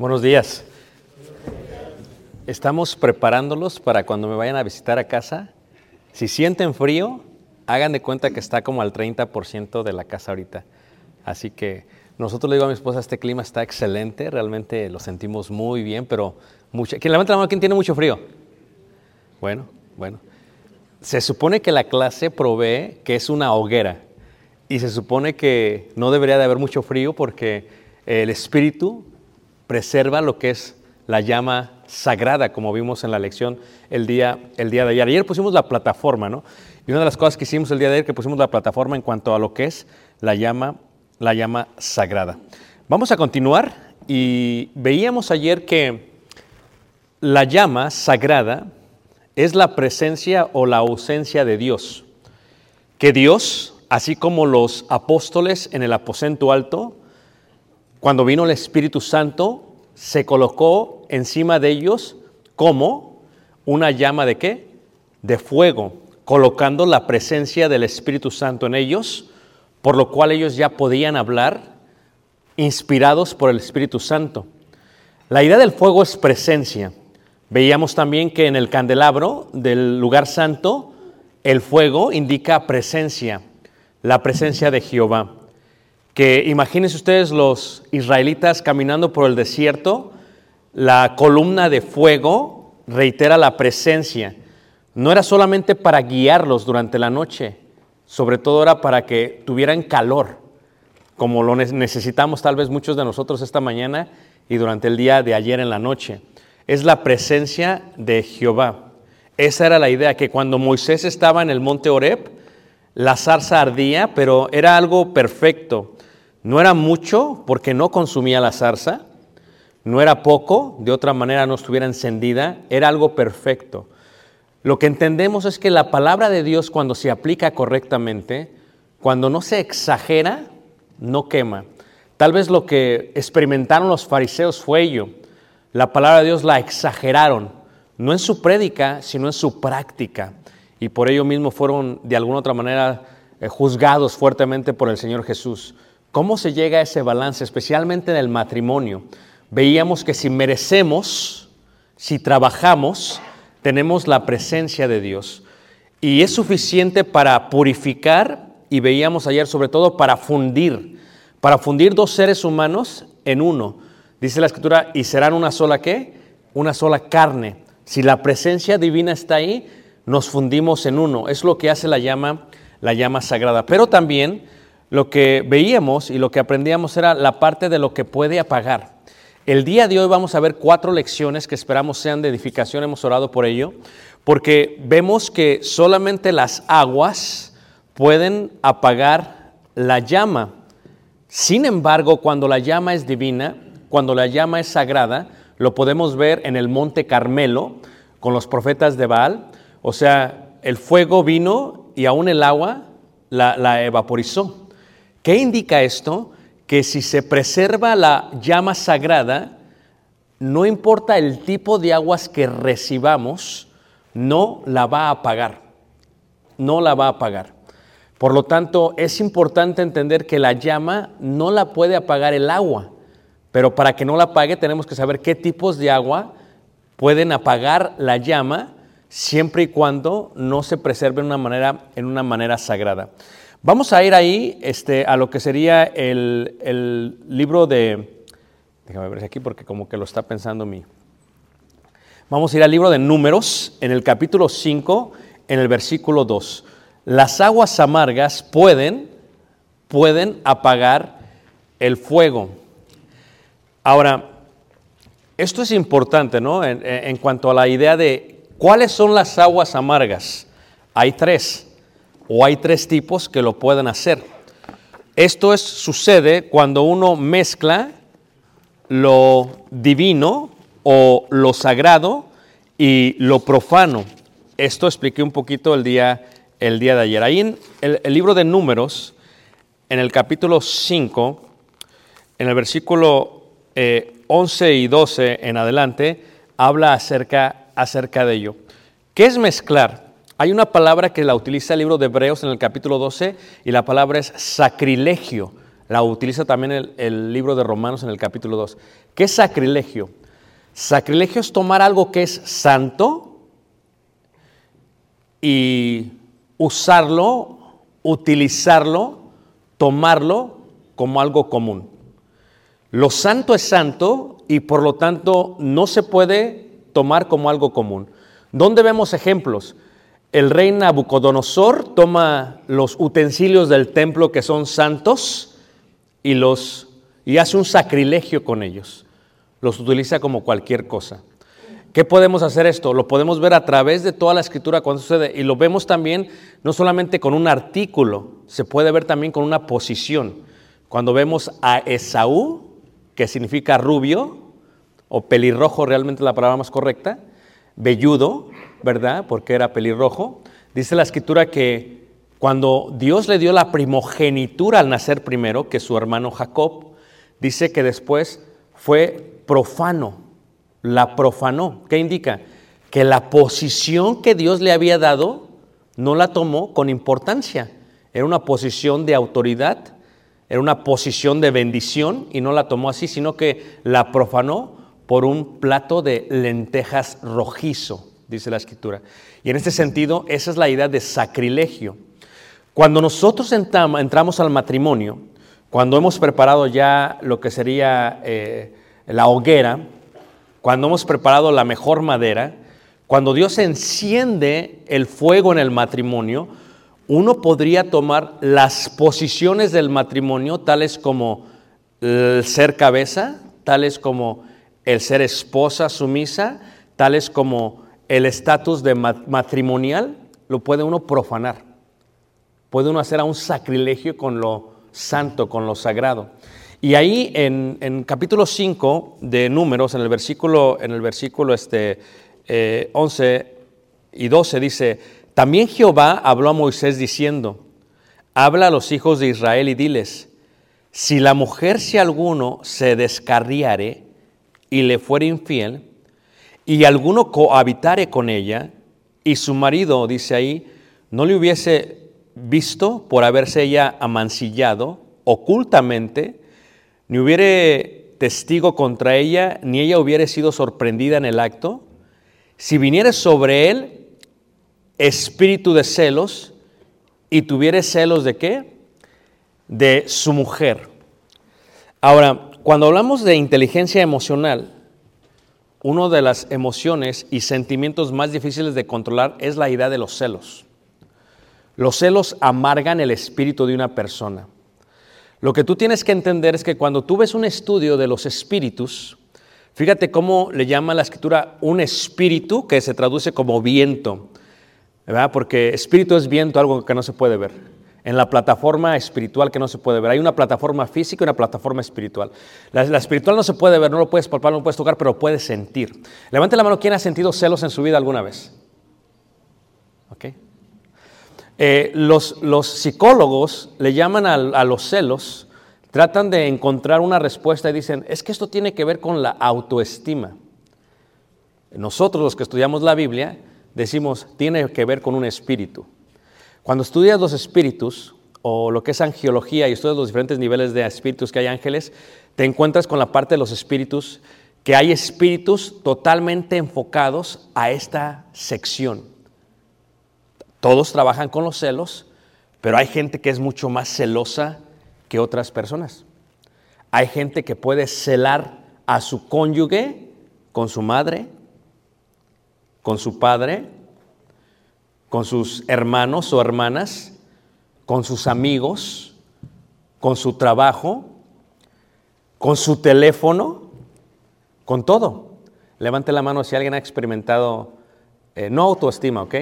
Buenos días. Estamos preparándolos para cuando me vayan a visitar a casa. Si sienten frío, hagan de cuenta que está como al 30% de la casa ahorita. Así que nosotros le digo a mi esposa, este clima está excelente, realmente lo sentimos muy bien, pero mucho... ¿Quién levanta la mano? ¿Quién tiene mucho frío? Bueno, bueno. Se supone que la clase provee que es una hoguera y se supone que no debería de haber mucho frío porque el espíritu preserva lo que es la llama sagrada, como vimos en la lección el día, el día de ayer. Ayer pusimos la plataforma, ¿no? Y una de las cosas que hicimos el día de ayer, que pusimos la plataforma en cuanto a lo que es la llama, la llama sagrada. Vamos a continuar y veíamos ayer que la llama sagrada es la presencia o la ausencia de Dios. Que Dios, así como los apóstoles en el aposento alto, cuando vino el Espíritu Santo, se colocó encima de ellos como una llama de qué? De fuego, colocando la presencia del Espíritu Santo en ellos, por lo cual ellos ya podían hablar inspirados por el Espíritu Santo. La idea del fuego es presencia. Veíamos también que en el candelabro del lugar santo, el fuego indica presencia, la presencia de Jehová. Que imagínense ustedes los israelitas caminando por el desierto, la columna de fuego reitera la presencia. No era solamente para guiarlos durante la noche, sobre todo era para que tuvieran calor, como lo ne- necesitamos tal vez muchos de nosotros esta mañana y durante el día de ayer en la noche. Es la presencia de Jehová. Esa era la idea, que cuando Moisés estaba en el monte Horeb, la zarza ardía, pero era algo perfecto. No era mucho porque no consumía la zarza, no era poco, de otra manera no estuviera encendida, era algo perfecto. Lo que entendemos es que la palabra de Dios cuando se aplica correctamente, cuando no se exagera, no quema. Tal vez lo que experimentaron los fariseos fue ello. La palabra de Dios la exageraron, no en su prédica, sino en su práctica. Y por ello mismo fueron de alguna otra manera eh, juzgados fuertemente por el Señor Jesús. ¿Cómo se llega a ese balance, especialmente en el matrimonio? Veíamos que si merecemos, si trabajamos, tenemos la presencia de Dios. Y es suficiente para purificar, y veíamos ayer sobre todo para fundir, para fundir dos seres humanos en uno. Dice la escritura, y serán una sola qué? Una sola carne. Si la presencia divina está ahí, nos fundimos en uno. Es lo que hace la llama, la llama sagrada. Pero también lo que veíamos y lo que aprendíamos era la parte de lo que puede apagar. El día de hoy vamos a ver cuatro lecciones que esperamos sean de edificación, hemos orado por ello, porque vemos que solamente las aguas pueden apagar la llama. Sin embargo, cuando la llama es divina, cuando la llama es sagrada, lo podemos ver en el monte Carmelo con los profetas de Baal, o sea, el fuego vino y aún el agua la, la evaporizó. ¿Qué indica esto? Que si se preserva la llama sagrada, no importa el tipo de aguas que recibamos, no la va a apagar. No la va a apagar. Por lo tanto, es importante entender que la llama no la puede apagar el agua, pero para que no la apague tenemos que saber qué tipos de agua pueden apagar la llama siempre y cuando no se preserve en una manera, en una manera sagrada. Vamos a ir ahí este, a lo que sería el, libro de... Déjame ver aquí porque como que lo está pensando mi... Vamos a ir al libro de Números, en el capítulo 5, en el versículo 2. Las aguas amargas pueden, pueden apagar el fuego. Ahora, esto es importante, ¿no? En cuanto a la idea de cuáles son las aguas amargas. Hay tres, o hay tres tipos que lo pueden hacer. Esto es, sucede cuando uno mezcla lo divino o lo sagrado y lo profano. Esto expliqué un poquito el día, el día de ayer. Ahí en el, libro de Números, en el capítulo 5, en el versículo eh, 11 y 12 en adelante, habla acerca, acerca de ello. ¿Qué es mezclar? Hay una palabra que la utiliza el libro de Hebreos en el capítulo 12 y la palabra es sacrilegio. La utiliza también el, libro de Romanos en el capítulo 2. ¿Qué es sacrilegio? Sacrilegio es tomar algo que es santo y usarlo, utilizarlo, tomarlo como algo común. Lo santo es santo y por lo tanto no se puede tomar como algo común. ¿Dónde vemos ejemplos? El rey Nabucodonosor toma los utensilios del templo que son santos y los y hace un sacrilegio con ellos. Los utiliza como cualquier cosa. ¿Qué podemos hacer esto? Lo podemos ver a través de toda la escritura cuando sucede y lo vemos también no solamente con un artículo, se puede ver también con una posición. Cuando vemos a Esaú, que significa rubio o pelirrojo, realmente la palabra más correcta, velludo, ¿verdad? Porque era pelirrojo. Dice la escritura que cuando Dios le dio la primogenitura al nacer primero, que su hermano Jacob, dice que después fue profano, la profanó. ¿Qué indica? Que la posición que Dios le había dado no la tomó con importancia. Era una posición de autoridad, era una posición de bendición y no la tomó así, sino que la profanó por un plato de lentejas rojizo, dice la escritura. Y en este sentido, esa es la idea de sacrilegio. Cuando nosotros entramos al matrimonio, cuando hemos preparado ya lo que sería eh, la hoguera, cuando hemos preparado la mejor madera, cuando Dios enciende el fuego en el matrimonio, uno podría tomar las posiciones del matrimonio, tales como el ser cabeza, tales como el ser esposa sumisa, tales como el estatus de matrimonial, lo puede uno profanar. Puede uno hacer a un sacrilegio con lo santo, con lo sagrado. Y ahí en, en capítulo 5 de Números, en el versículo, en el versículo este, eh, 11 y 12 dice, también Jehová habló a Moisés diciendo, habla a los hijos de Israel y diles, si la mujer si alguno se descarriare y le fuere infiel, y alguno cohabitare con ella, y su marido, dice ahí, no le hubiese visto por haberse ella amancillado ocultamente, ni hubiere testigo contra ella, ni ella hubiere sido sorprendida en el acto, si viniere sobre él espíritu de celos y tuviere celos de qué? De su mujer. Ahora, cuando hablamos de inteligencia emocional, una de las emociones y sentimientos más difíciles de controlar es la idea de los celos. Los celos amargan el espíritu de una persona. Lo que tú tienes que entender es que cuando tú ves un estudio de los espíritus, fíjate cómo le llama la escritura un espíritu que se traduce como viento, ¿verdad? Porque espíritu es viento, algo que no se puede ver. En la plataforma espiritual que no se puede ver. Hay una plataforma física y una plataforma espiritual. La, espiritual no se puede ver, no lo puedes palpar, no lo puedes tocar, pero puedes sentir. Levante la mano, ¿quién ha sentido celos en su vida alguna vez? Eh, los, los psicólogos le llaman a, a los celos, tratan de encontrar una respuesta y dicen, es que esto tiene que ver con la autoestima. Nosotros los que estudiamos la Biblia decimos, tiene que ver con un espíritu. Cuando estudias los espíritus o lo que es angiología y estudias los diferentes niveles de espíritus que hay ángeles, te encuentras con la parte de los espíritus, que hay espíritus totalmente enfocados a esta sección. Todos trabajan con los celos, pero hay gente que es mucho más celosa que otras personas. Hay gente que puede celar a su cónyuge con su madre, con su padre, con sus hermanos o hermanas, con sus amigos, con su trabajo, con su teléfono, con todo. Levante la mano si alguien ha experimentado, eh, no autoestima, ¿ok?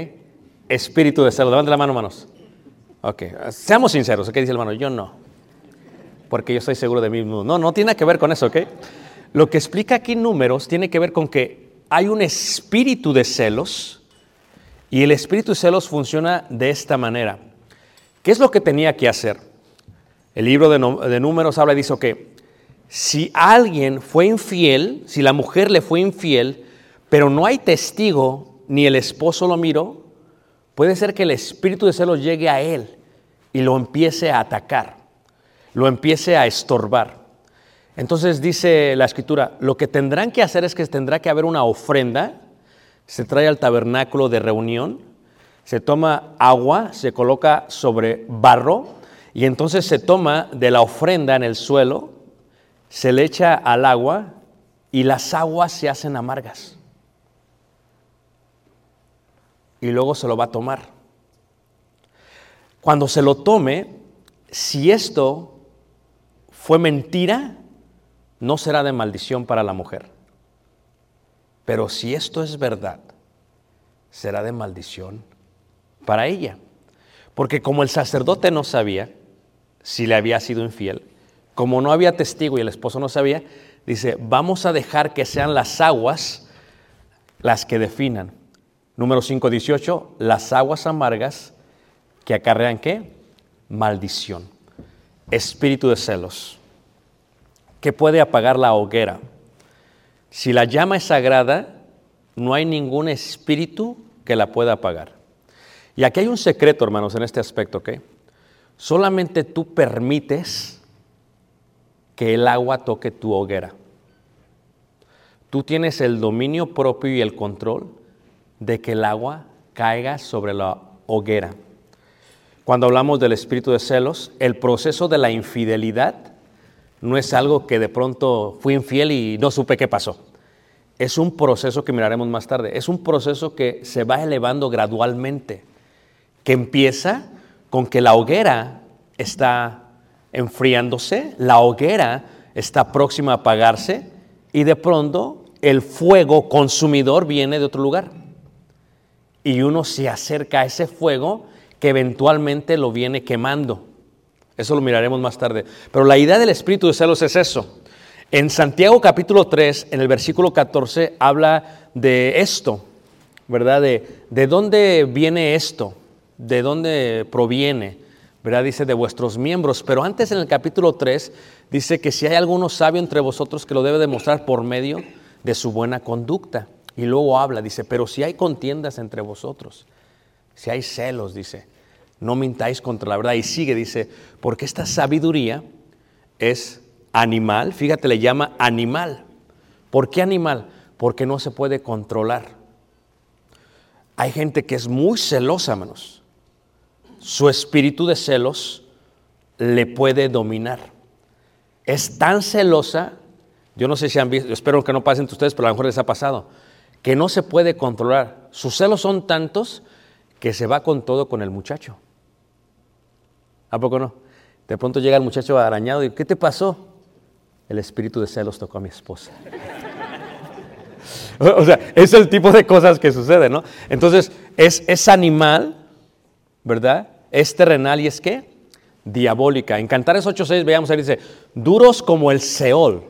Espíritu de celos. Levante la mano, hermanos. Ok, seamos sinceros, ¿qué dice el hermano? Yo no, porque yo estoy seguro de mí mismo. No, no tiene que ver con eso, ¿ok? Lo que explica aquí números tiene que ver con que hay un espíritu de celos y el espíritu celos funciona de esta manera. ¿Qué es lo que tenía que hacer? El libro de, de números habla y dice que si alguien fue infiel, si la mujer le fue infiel, pero no hay testigo ni el esposo lo miró, puede ser que el espíritu de celos llegue a él y lo empiece a atacar, lo empiece a estorbar. Entonces dice la escritura, lo que tendrán que hacer es que tendrá que haber una ofrenda, se trae al tabernáculo de reunión, se toma agua, se coloca sobre barro y entonces se toma de la ofrenda en el suelo, se le echa al agua y las aguas se hacen amargas. Y luego se lo va a tomar. Cuando se lo tome, si esto fue mentira, no será de maldición para la mujer. Pero si esto es verdad, será de maldición para ella. Porque como el sacerdote no sabía si le había sido infiel, como no había testigo y el esposo no sabía, dice, vamos a dejar que sean las aguas las que definan. Número 5, 18, las aguas amargas que acarrean qué? Maldición. Espíritu de celos. que puede apagar la hoguera? Si la llama es sagrada, no hay ningún espíritu que la pueda apagar. Y aquí hay un secreto, hermanos, en este aspecto, ¿ok? Solamente tú permites que el agua toque tu hoguera. Tú tienes el dominio propio y el control de que el agua caiga sobre la hoguera. Cuando hablamos del espíritu de celos, el proceso de la infidelidad no es algo que de pronto fui infiel y no supe qué pasó. Es un proceso que miraremos más tarde. Es un proceso que se va elevando gradualmente, que empieza con que la hoguera está enfriándose, la hoguera está próxima a apagarse y de pronto el fuego consumidor viene de otro lugar. Y uno se acerca a ese fuego que eventualmente lo viene quemando. Eso lo miraremos más tarde. Pero la idea del espíritu de celos es eso. En Santiago capítulo 3, en el versículo 14, habla de esto, ¿verdad? De, de dónde viene esto, de dónde proviene, ¿verdad? Dice de vuestros miembros. Pero antes en el capítulo 3 dice que si hay alguno sabio entre vosotros que lo debe demostrar por medio de su buena conducta. Y luego habla, dice, pero si hay contiendas entre vosotros, si hay celos, dice, no mintáis contra la verdad. Y sigue, dice, porque esta sabiduría es animal, fíjate, le llama animal. ¿Por qué animal? Porque no se puede controlar. Hay gente que es muy celosa, hermanos. Su espíritu de celos le puede dominar. Es tan celosa, yo no sé si han visto, espero que no pasen ustedes, pero a lo mejor les ha pasado, que no se puede controlar. Sus celos son tantos que se va con todo con el muchacho. ¿A poco no? De pronto llega el muchacho arañado y ¿qué te pasó? El espíritu de celos tocó a mi esposa. o sea, es el tipo de cosas que sucede, ¿no? Entonces, es, es animal, ¿verdad? Es terrenal y es qué? Diabólica. En Cantares 8.6 veamos ahí dice, duros como el Seol.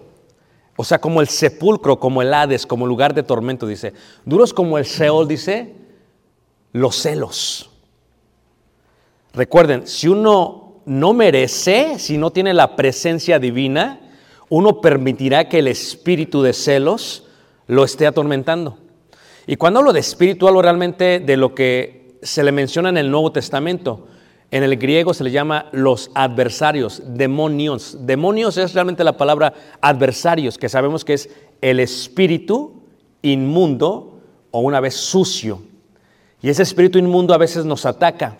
O sea, como el sepulcro, como el Hades, como lugar de tormento, dice. Duros como el Seol, dice, los celos. Recuerden, si uno no merece, si no tiene la presencia divina, uno permitirá que el espíritu de celos lo esté atormentando. Y cuando hablo de espíritu, hablo realmente de lo que se le menciona en el Nuevo Testamento. En el griego se le llama los adversarios, demonios. Demonios es realmente la palabra adversarios, que sabemos que es el espíritu inmundo o una vez sucio. Y ese espíritu inmundo a veces nos ataca.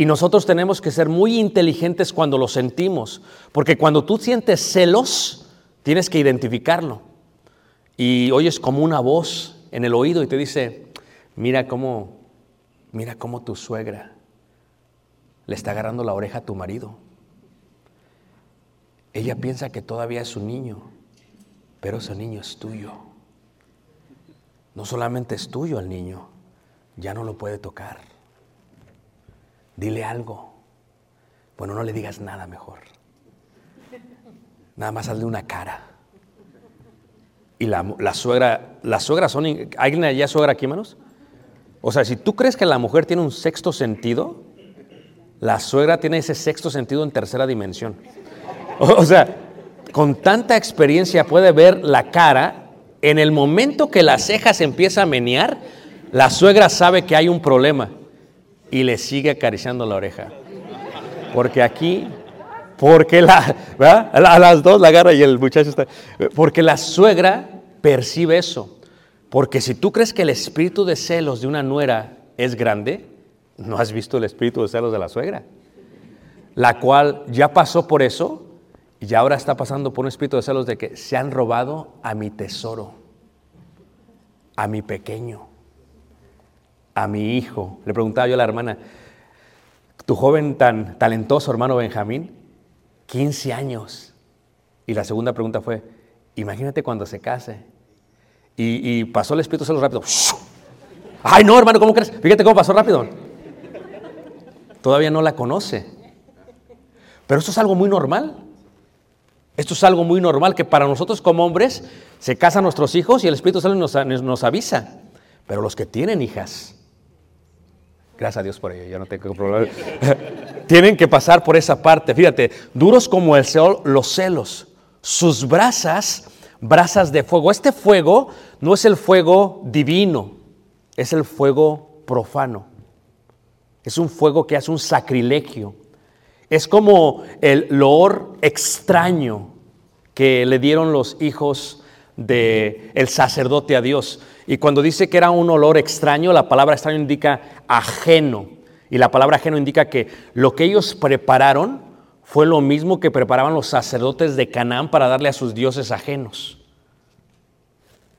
Y nosotros tenemos que ser muy inteligentes cuando lo sentimos, porque cuando tú sientes celos, tienes que identificarlo. Y oyes como una voz en el oído y te dice, mira cómo, mira cómo tu suegra le está agarrando la oreja a tu marido. Ella piensa que todavía es su niño, pero ese niño es tuyo. No solamente es tuyo el niño, ya no lo puede tocar. Dile algo. Bueno, no le digas nada mejor. Nada más hazle una cara. Y la, la suegra, las suegras son... ¿Alguien allá suegra aquí, hermanos? O sea, si tú crees que la mujer tiene un sexto sentido, la suegra tiene ese sexto sentido en tercera dimensión. O, sea, con tanta experiencia puede ver la cara. En el momento que la ceja se empieza a menear, la suegra sabe que hay un problema y le sigue acariciando la oreja. Porque aquí, porque la, a las dos la agarra y el muchacho está. Porque la suegra percibe eso. Porque si tú crees que el espíritu de celos de una nuera es grande, no has visto el espíritu de celos de la suegra, la cual ya pasó por eso y ahora está pasando por un espíritu de celos de que se han robado a mi tesoro, a mi pequeño, a mi hijo. Le preguntaba yo a la hermana, tu joven tan talentoso hermano Benjamín, 15 años. Y la segunda pregunta fue, imagínate cuando se case. Y, pasó el espíritu celos rápido. Ay, no, hermano, ¿cómo crees? Fíjate cómo pasó rápido. Todavía no la conoce. Pero esto es algo muy normal. Esto es algo muy normal que para nosotros como hombres se casan nuestros hijos y el Espíritu Santo nos avisa. Pero los que tienen hijas, gracias a Dios por ello, ya no tengo problema, tienen que pasar por esa parte. Fíjate, duros como el sol, los celos, sus brasas, brasas de fuego. Este fuego no es el fuego divino, es el fuego profano. Es un fuego que hace un sacrilegio. Es como el loor extraño que le dieron los hijos del el sacerdote a Dios. Y cuando dice que era un olor extraño, la palabra extraño indica ajeno. Y la palabra ajeno indica que lo que ellos prepararon fue lo mismo que preparaban los sacerdotes de Canaán para darle a sus dioses ajenos.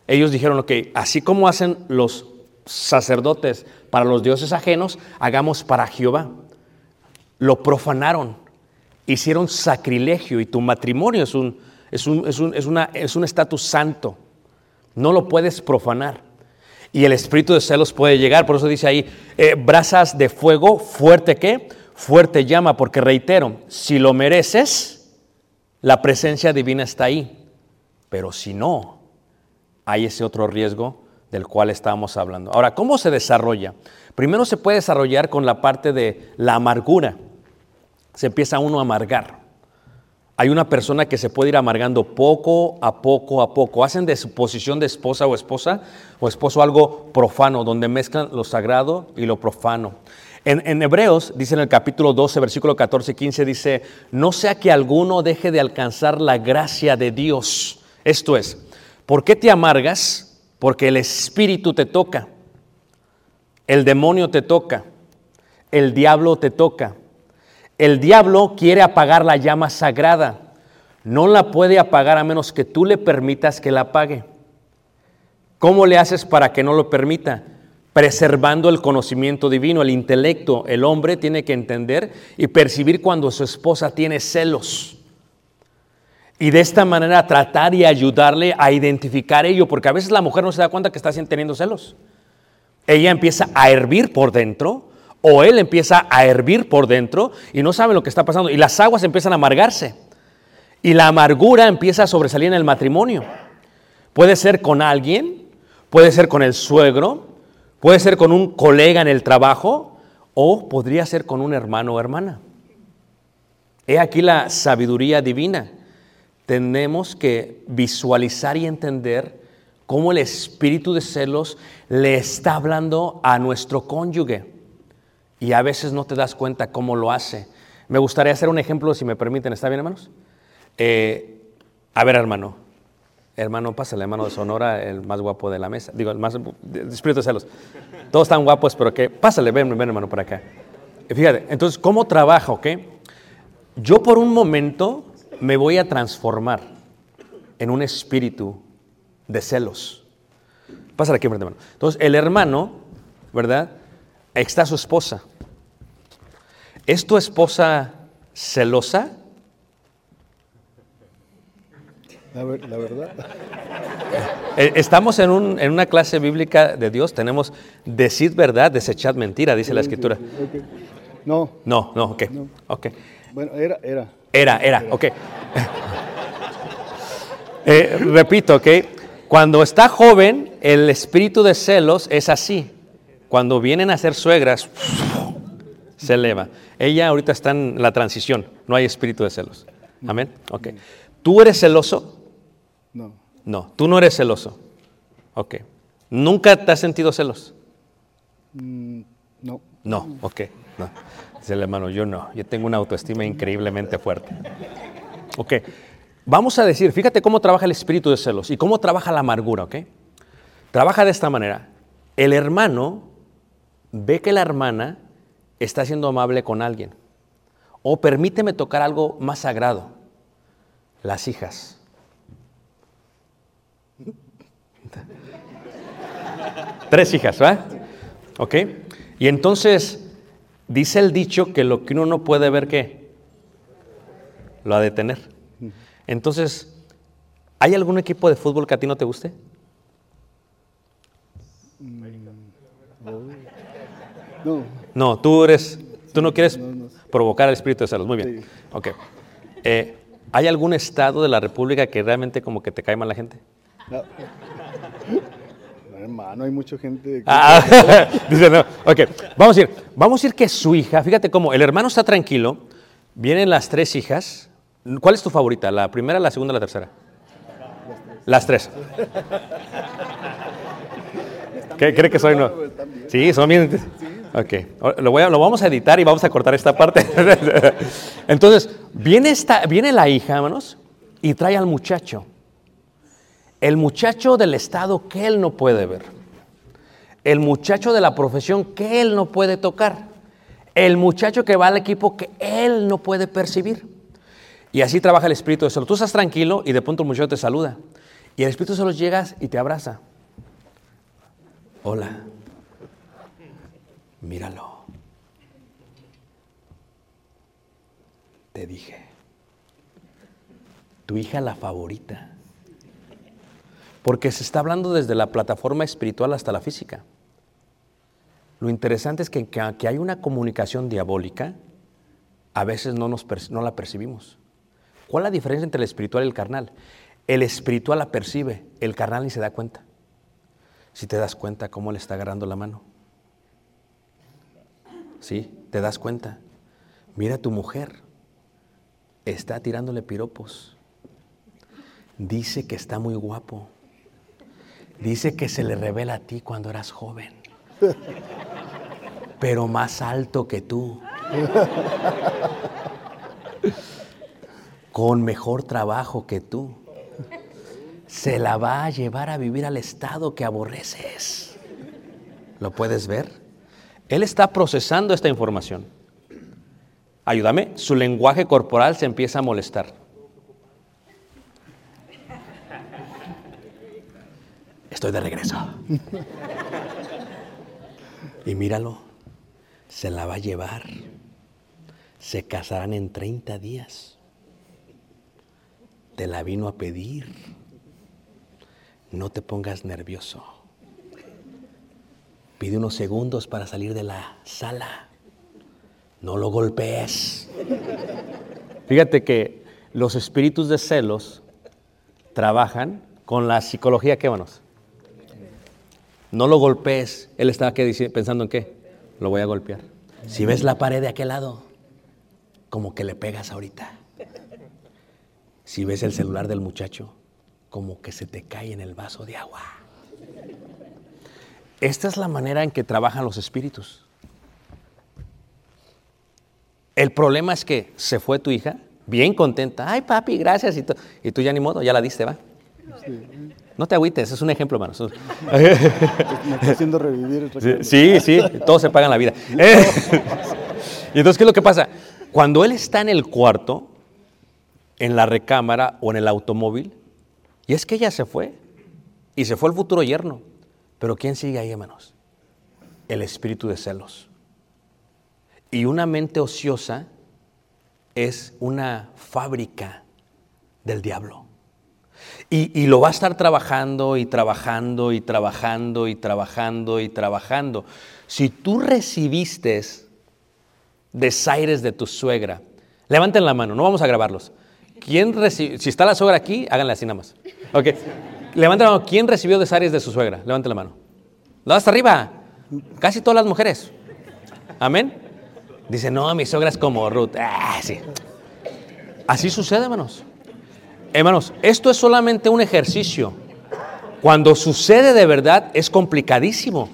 Ellos dijeron, que así como hacen los sacerdotes para los dioses ajenos, hagamos para Jehová. Lo profanaron, hicieron sacrilegio y tu matrimonio es un es un es un, es es un estatus santo. No lo puedes profanar. Y el espíritu de celos puede llegar, por eso dice ahí, eh, brasas de fuego, fuerte qué? Fuerte llama, porque reitero, si lo mereces, la presencia divina está ahí. Pero si no, hay ese otro riesgo del cual estábamos hablando. Ahora, ¿cómo se desarrolla? Primero se puede desarrollar con la parte de la amargura. Se empieza uno a amargar. Hay una persona que se puede ir amargando poco a poco a poco. Hacen de su posición de esposa o esposa o esposo algo profano, donde mezclan lo sagrado y lo profano. En, Hebreos, dice en el capítulo 12, versículo 14 y 15, dice, no sea que alguno deje de alcanzar la gracia de Dios. Esto es, ¿por qué te amargas? Porque el espíritu te toca, el demonio te toca, el diablo te toca. El diablo quiere apagar la llama sagrada. No la puede apagar a menos que tú le permitas que la apague. ¿Cómo le haces para que no lo permita? preservando el conocimiento divino, el intelecto. El hombre tiene que entender y percibir cuando su esposa tiene celos. Y de esta manera tratar y ayudarle a identificar ello, porque a veces la mujer no se da cuenta que está teniendo celos. Ella empieza a hervir por dentro, o él empieza a hervir por dentro y no sabe lo que está pasando. Y las aguas empiezan a amargarse. Y la amargura empieza a sobresalir en el matrimonio. Puede ser con alguien, puede ser con el suegro, puede ser con un colega en el trabajo, o podría ser con un hermano o hermana. He aquí la sabiduría divina tenemos que visualizar y entender cómo el espíritu de celos le está hablando a nuestro cónyuge. Y a veces no te das cuenta cómo lo hace. Me gustaría hacer un ejemplo, si me permiten. ¿Está bien, hermanos? Eh, a ver, hermano. Hermano, pásale, hermano de Sonora, el más guapo de la mesa. Digo, el más espíritu de celos. Todos están guapos, pero que pásale, ven, ven, hermano, por acá. Fíjate, entonces, ¿cómo trabaja, ok? Yo por un momento me voy a transformar en un espíritu de celos. Pásale aquí, hermano. Entonces, el hermano, ¿verdad? Está su esposa. ¿Es tu esposa celosa? La, ver- la verdad. Eh, Estamos en, un- en una clase bíblica de Dios, tenemos decid verdad, desechad mentira, dice la escritura. No, No, no, ok, ok. bueno, era, era. Era, era, ok. Eh, repito, ok. Cuando está joven, el espíritu de celos es así. Cuando vienen a ser suegras, se eleva. Ella ahorita está en la transición, no hay espíritu de celos. Amén. Ok. ¿Tú eres celoso? No, No, tú no eres celoso. Ok. ¿Nunca te has sentido celos? Mm, no. No, ok. No. Dice el hermano, yo no. Yo tengo una autoestima increíblemente fuerte. Ok. Vamos a decir, fíjate cómo trabaja el espíritu de celos y cómo trabaja la amargura, ¿ok? Trabaja de esta manera. El hermano ve que la hermana está siendo amable con alguien. O permíteme tocar algo más sagrado. Las hijas. Tres hijas, ¿verdad? ¿Ok? Y entonces dice el dicho que lo que uno no puede ver, ¿qué? Lo ha de tener. Entonces, ¿hay algún equipo de fútbol que a ti no te guste? No, No, tú eres, tú no quieres provocar el espíritu de celos. Muy bien. Ok. Eh, ¿Hay algún estado de la República que realmente como que te cae mal la gente? no. No, hermano, hay mucha gente. que- Ah, dice no. Ok, vamos a ir. Vamos a ir que su hija, fíjate cómo el hermano está tranquilo, vienen las tres hijas. ¿Cuál es tu favorita? ¿La primera, la segunda, la tercera? Las tres. ¿Qué cree que soy? No? Sí, son bien. Ok, lo, vamos a editar y vamos a cortar esta parte. Entonces, viene, viene la hija, hermanos, y trae al muchacho. El muchacho del estado que él no puede ver. El muchacho de la profesión que él no puede tocar. El muchacho que va al equipo que él no puede percibir. Y así trabaja el espíritu de celos. Tú estás tranquilo y de pronto el muchacho te saluda. Y el espíritu de celos llegas y te abraza. Hola. Míralo. Te dije. Tu hija la favorita. Porque se está hablando desde la plataforma espiritual hasta la física. Lo interesante es que, que, hay una comunicación diabólica, a veces no, nos, no la percibimos. ¿Cuál es la diferencia entre el espiritual y el carnal? El espiritual la percibe, el carnal ni se da cuenta. Si te das cuenta cómo le está agarrando la mano. Sí, te das cuenta. Mira a tu mujer. Está tirándole piropos. Dice que está muy guapo. Dice que se le revela a ti cuando eras joven. Pero más alto que tú. Con mejor trabajo que tú. Se la va a llevar a vivir al estado que aborreces. ¿Lo puedes ver? Él está procesando esta información. Ayúdame, su lenguaje corporal se empieza a molestar. Estoy de regreso. Y míralo, se la va a llevar. Se casarán en 30 días. Te la vino a pedir. No te pongas nervioso. Pide unos segundos para salir de la sala. No lo golpees. Fíjate que los espíritus de celos trabajan con la psicología, ¿qué manos? No lo golpees. Él estaba ¿qué dice- pensando en qué. Lo voy a golpear. Si ves la pared de aquel lado, como que le pegas ahorita. Si ves el celular del muchacho, como que se te cae en el vaso de agua. Esta es la manera en que trabajan los espíritus. El problema es que se fue tu hija, bien contenta. Ay, papi, gracias. Y, tú- y tú ya ni modo, ya la diste, ¿va? No te agüites, es un ejemplo, hermano. Me está haciendo revivir. recuerdos. Sí, sí, todos se pagan la vida. Eh, y entonces, ¿qué es lo que pasa? Cuando él está en el cuarto, en la recámara o en el automóvil, y es que ella se fue, y se fue el futuro yerno. Pero ¿quién sigue ahí, hermanos? El espíritu de celos. Y una mente ociosa es una fábrica del diablo. Y, y lo va a estar trabajando y trabajando y trabajando y trabajando y trabajando. Si tú recibiste desaires de tu suegra, levanten la mano, no vamos a grabarlos. ¿Quién reci- si está la suegra aquí, háganle así nada más. Ok. Levanten la mano. ¿Quién recibió desaires de su suegra? Levanten la mano. No, hasta arriba. Casi todas las mujeres. Amén. Dice, no, mi suegra es como Ruth. Ah, sí. Así sucede, hermanos. Hermanos, esto es solamente un ejercicio. Cuando sucede de verdad es complicadísimo.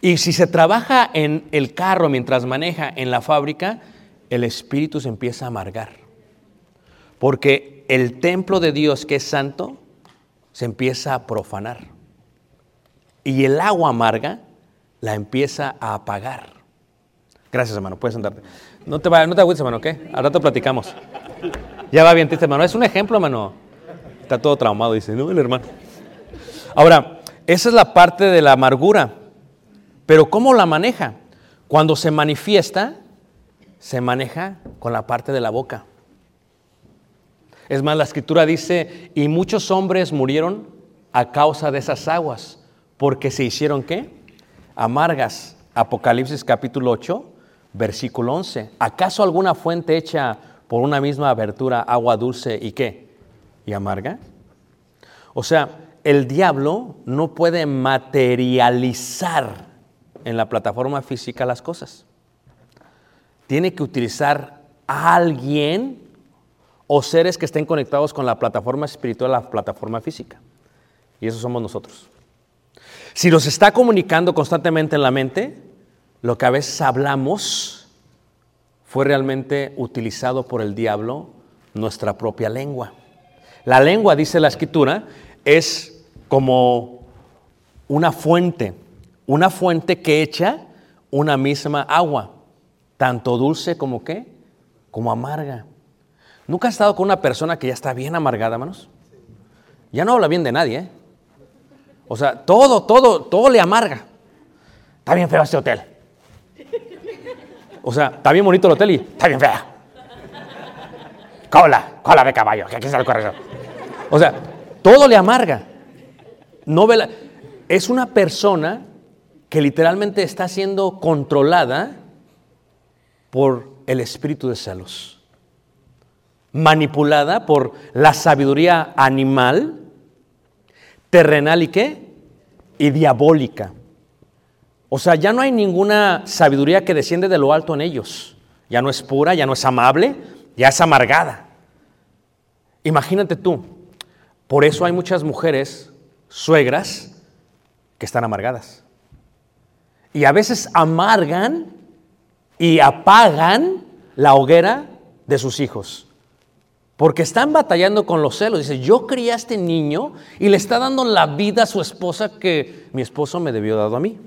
Y si se trabaja en el carro mientras maneja en la fábrica, el espíritu se empieza a amargar. Porque el templo de Dios que es santo se empieza a profanar. Y el agua amarga la empieza a apagar. Gracias, hermano. Puedes sentarte. No te, vayas, no te agüites, hermano, ¿ok? Al rato platicamos. Ya va bien, triste, hermano. Es un ejemplo, hermano. Está todo traumado, dice, no, el hermano. Ahora, esa es la parte de la amargura. Pero ¿cómo la maneja? Cuando se manifiesta, se maneja con la parte de la boca. Es más, la escritura dice, y muchos hombres murieron a causa de esas aguas, porque se hicieron qué? Amargas. Apocalipsis capítulo 8, versículo 11. ¿Acaso alguna fuente hecha por una misma abertura, agua dulce y qué? ¿Y amarga? O sea, el diablo no puede materializar en la plataforma física las cosas. Tiene que utilizar a alguien o seres que estén conectados con la plataforma espiritual, la plataforma física. Y eso somos nosotros. Si nos está comunicando constantemente en la mente, lo que a veces hablamos fue realmente utilizado por el diablo, nuestra propia lengua. La lengua, dice la escritura, es como una fuente, una fuente que echa una misma agua, tanto dulce como qué, como amarga. ¿Nunca has estado con una persona que ya está bien amargada, hermanos? Ya no habla bien de nadie, ¿eh? O sea, todo, todo, todo le amarga. Está bien feo este hotel. O sea, está bien bonito el hotel y está bien fea. Cola, cola de caballo, que aquí está el corredor. O sea, todo le amarga. No Es una persona que literalmente está siendo controlada por el espíritu de celos. Manipulada por la sabiduría animal, terrenal y qué? Y diabólica. O sea, ya no hay ninguna sabiduría que desciende de lo alto en ellos. Ya no es pura, ya no es amable, ya es amargada. Imagínate tú, por eso hay muchas mujeres, suegras, que están amargadas. Y a veces amargan y apagan la hoguera de sus hijos. Porque están batallando con los celos. Dice, yo crié a este niño y le está dando la vida a su esposa que mi esposo me debió dado a mí.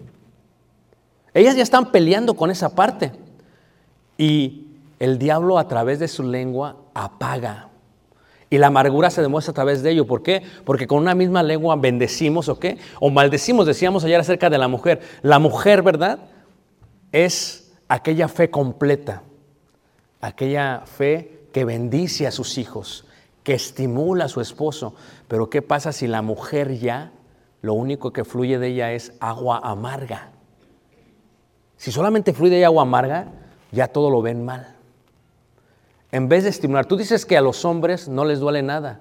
Ellas ya están peleando con esa parte. Y el diablo a través de su lengua apaga. Y la amargura se demuestra a través de ello. ¿Por qué? Porque con una misma lengua bendecimos o qué? O maldecimos, decíamos ayer acerca de la mujer. La mujer, ¿verdad? Es aquella fe completa, aquella fe que bendice a sus hijos, que estimula a su esposo. Pero ¿qué pasa si la mujer ya, lo único que fluye de ella es agua amarga? Si solamente fluye de ella agua amarga, ya todo lo ven mal. En vez de estimular, tú dices que a los hombres no les duele nada,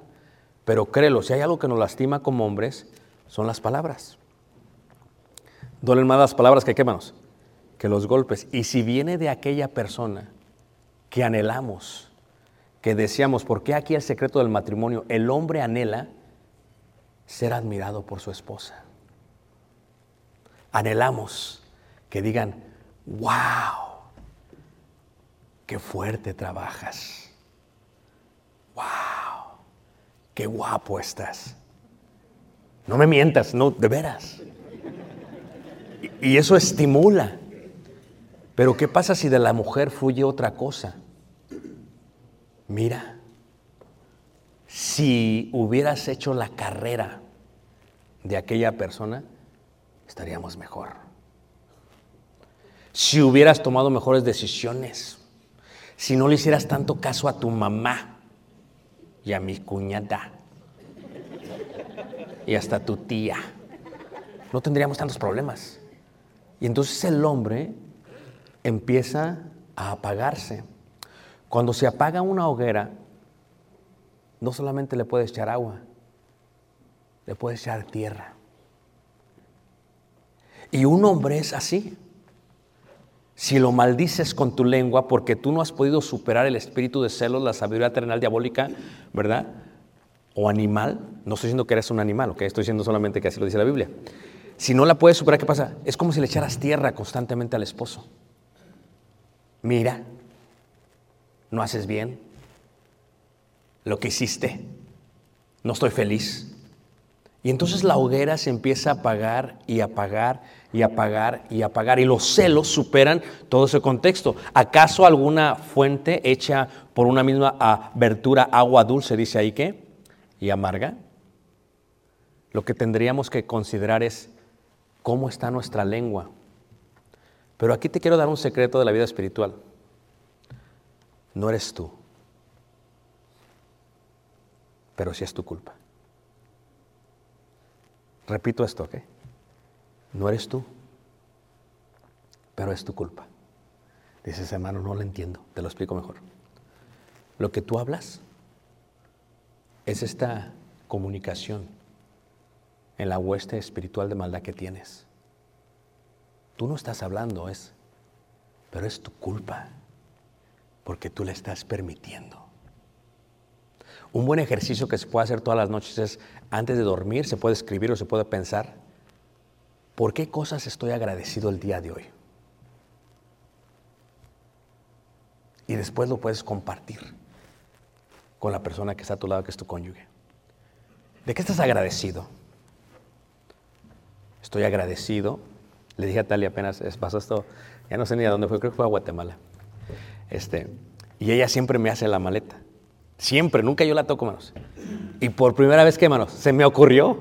pero créelo, si hay algo que nos lastima como hombres, son las palabras. Duelen más las palabras que qué manos, que los golpes. Y si viene de aquella persona que anhelamos, que deseamos, porque aquí el secreto del matrimonio, el hombre anhela ser admirado por su esposa. Anhelamos que digan, wow, qué fuerte trabajas. Wow, qué guapo estás. No me mientas, no, de veras. Y, y eso estimula. Pero ¿qué pasa si de la mujer fluye otra cosa? Mira, si hubieras hecho la carrera de aquella persona, estaríamos mejor. Si hubieras tomado mejores decisiones, si no le hicieras tanto caso a tu mamá y a mi cuñada y hasta a tu tía, no tendríamos tantos problemas. Y entonces el hombre empieza a apagarse. Cuando se apaga una hoguera, no solamente le puedes echar agua, le puedes echar tierra. Y un hombre es así. Si lo maldices con tu lengua porque tú no has podido superar el espíritu de celos, la sabiduría terrenal diabólica, ¿verdad? O animal, no estoy diciendo que eres un animal, ¿ok? Estoy diciendo solamente que así lo dice la Biblia. Si no la puedes superar, ¿qué pasa? Es como si le echaras tierra constantemente al esposo. Mira, no haces bien lo que hiciste, no estoy feliz. Y entonces la hoguera se empieza a apagar y apagar y apagar y apagar. Y los celos superan todo ese contexto. ¿Acaso alguna fuente hecha por una misma abertura agua dulce, dice ahí que, y amarga? Lo que tendríamos que considerar es cómo está nuestra lengua. Pero aquí te quiero dar un secreto de la vida espiritual. No eres tú, pero sí es tu culpa. Repito esto, ¿ok? No eres tú, pero es tu culpa. Dices, hermano, no lo entiendo, te lo explico mejor. Lo que tú hablas es esta comunicación en la hueste espiritual de maldad que tienes. Tú no estás hablando, es, pero es tu culpa, porque tú le estás permitiendo. Un buen ejercicio que se puede hacer todas las noches es, antes de dormir, se puede escribir o se puede pensar, ¿por qué cosas estoy agradecido el día de hoy? Y después lo puedes compartir con la persona que está a tu lado, que es tu cónyuge. ¿De qué estás agradecido? Estoy agradecido. Le dije a Talia apenas, pasó esto, ya no sé ni a dónde fue, creo que fue a Guatemala. Este, y ella siempre me hace la maleta. Siempre, nunca yo la toco, manos. Y por primera vez que, manos, se me ocurrió.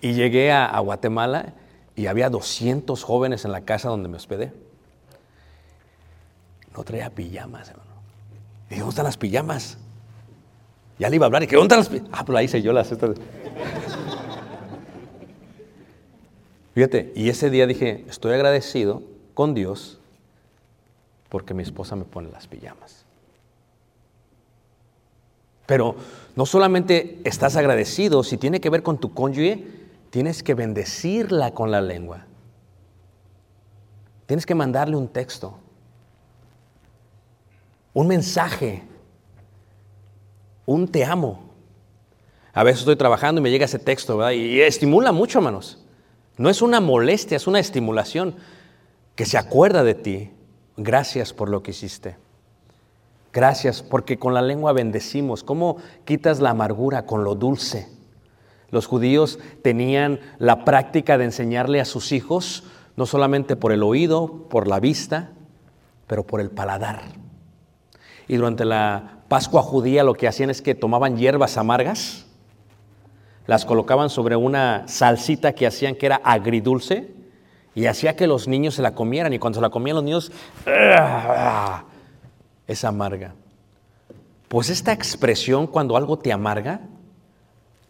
Y llegué a, Guatemala y había 200 jóvenes en la casa donde me hospedé. No traía pijamas, hermano. Y dije, ¿dónde están las pijamas? Ya le iba a hablar y que, ¿dónde están las pijamas? Ah, pues ahí hice yo las estas. Fíjate, y ese día dije, estoy agradecido con Dios porque mi esposa me pone las pijamas. Pero no solamente estás agradecido, si tiene que ver con tu cónyuge, tienes que bendecirla con la lengua. Tienes que mandarle un texto, un mensaje, un te amo. A veces estoy trabajando y me llega ese texto, ¿verdad? Y estimula mucho, hermanos. No es una molestia, es una estimulación que se acuerda de ti. Gracias por lo que hiciste. Gracias porque con la lengua bendecimos. ¿Cómo quitas la amargura con lo dulce? Los judíos tenían la práctica de enseñarle a sus hijos, no solamente por el oído, por la vista, pero por el paladar. Y durante la Pascua judía lo que hacían es que tomaban hierbas amargas, las colocaban sobre una salsita que hacían que era agridulce y hacía que los niños se la comieran y cuando se la comían los niños ¡ah! es amarga. Pues esta expresión cuando algo te amarga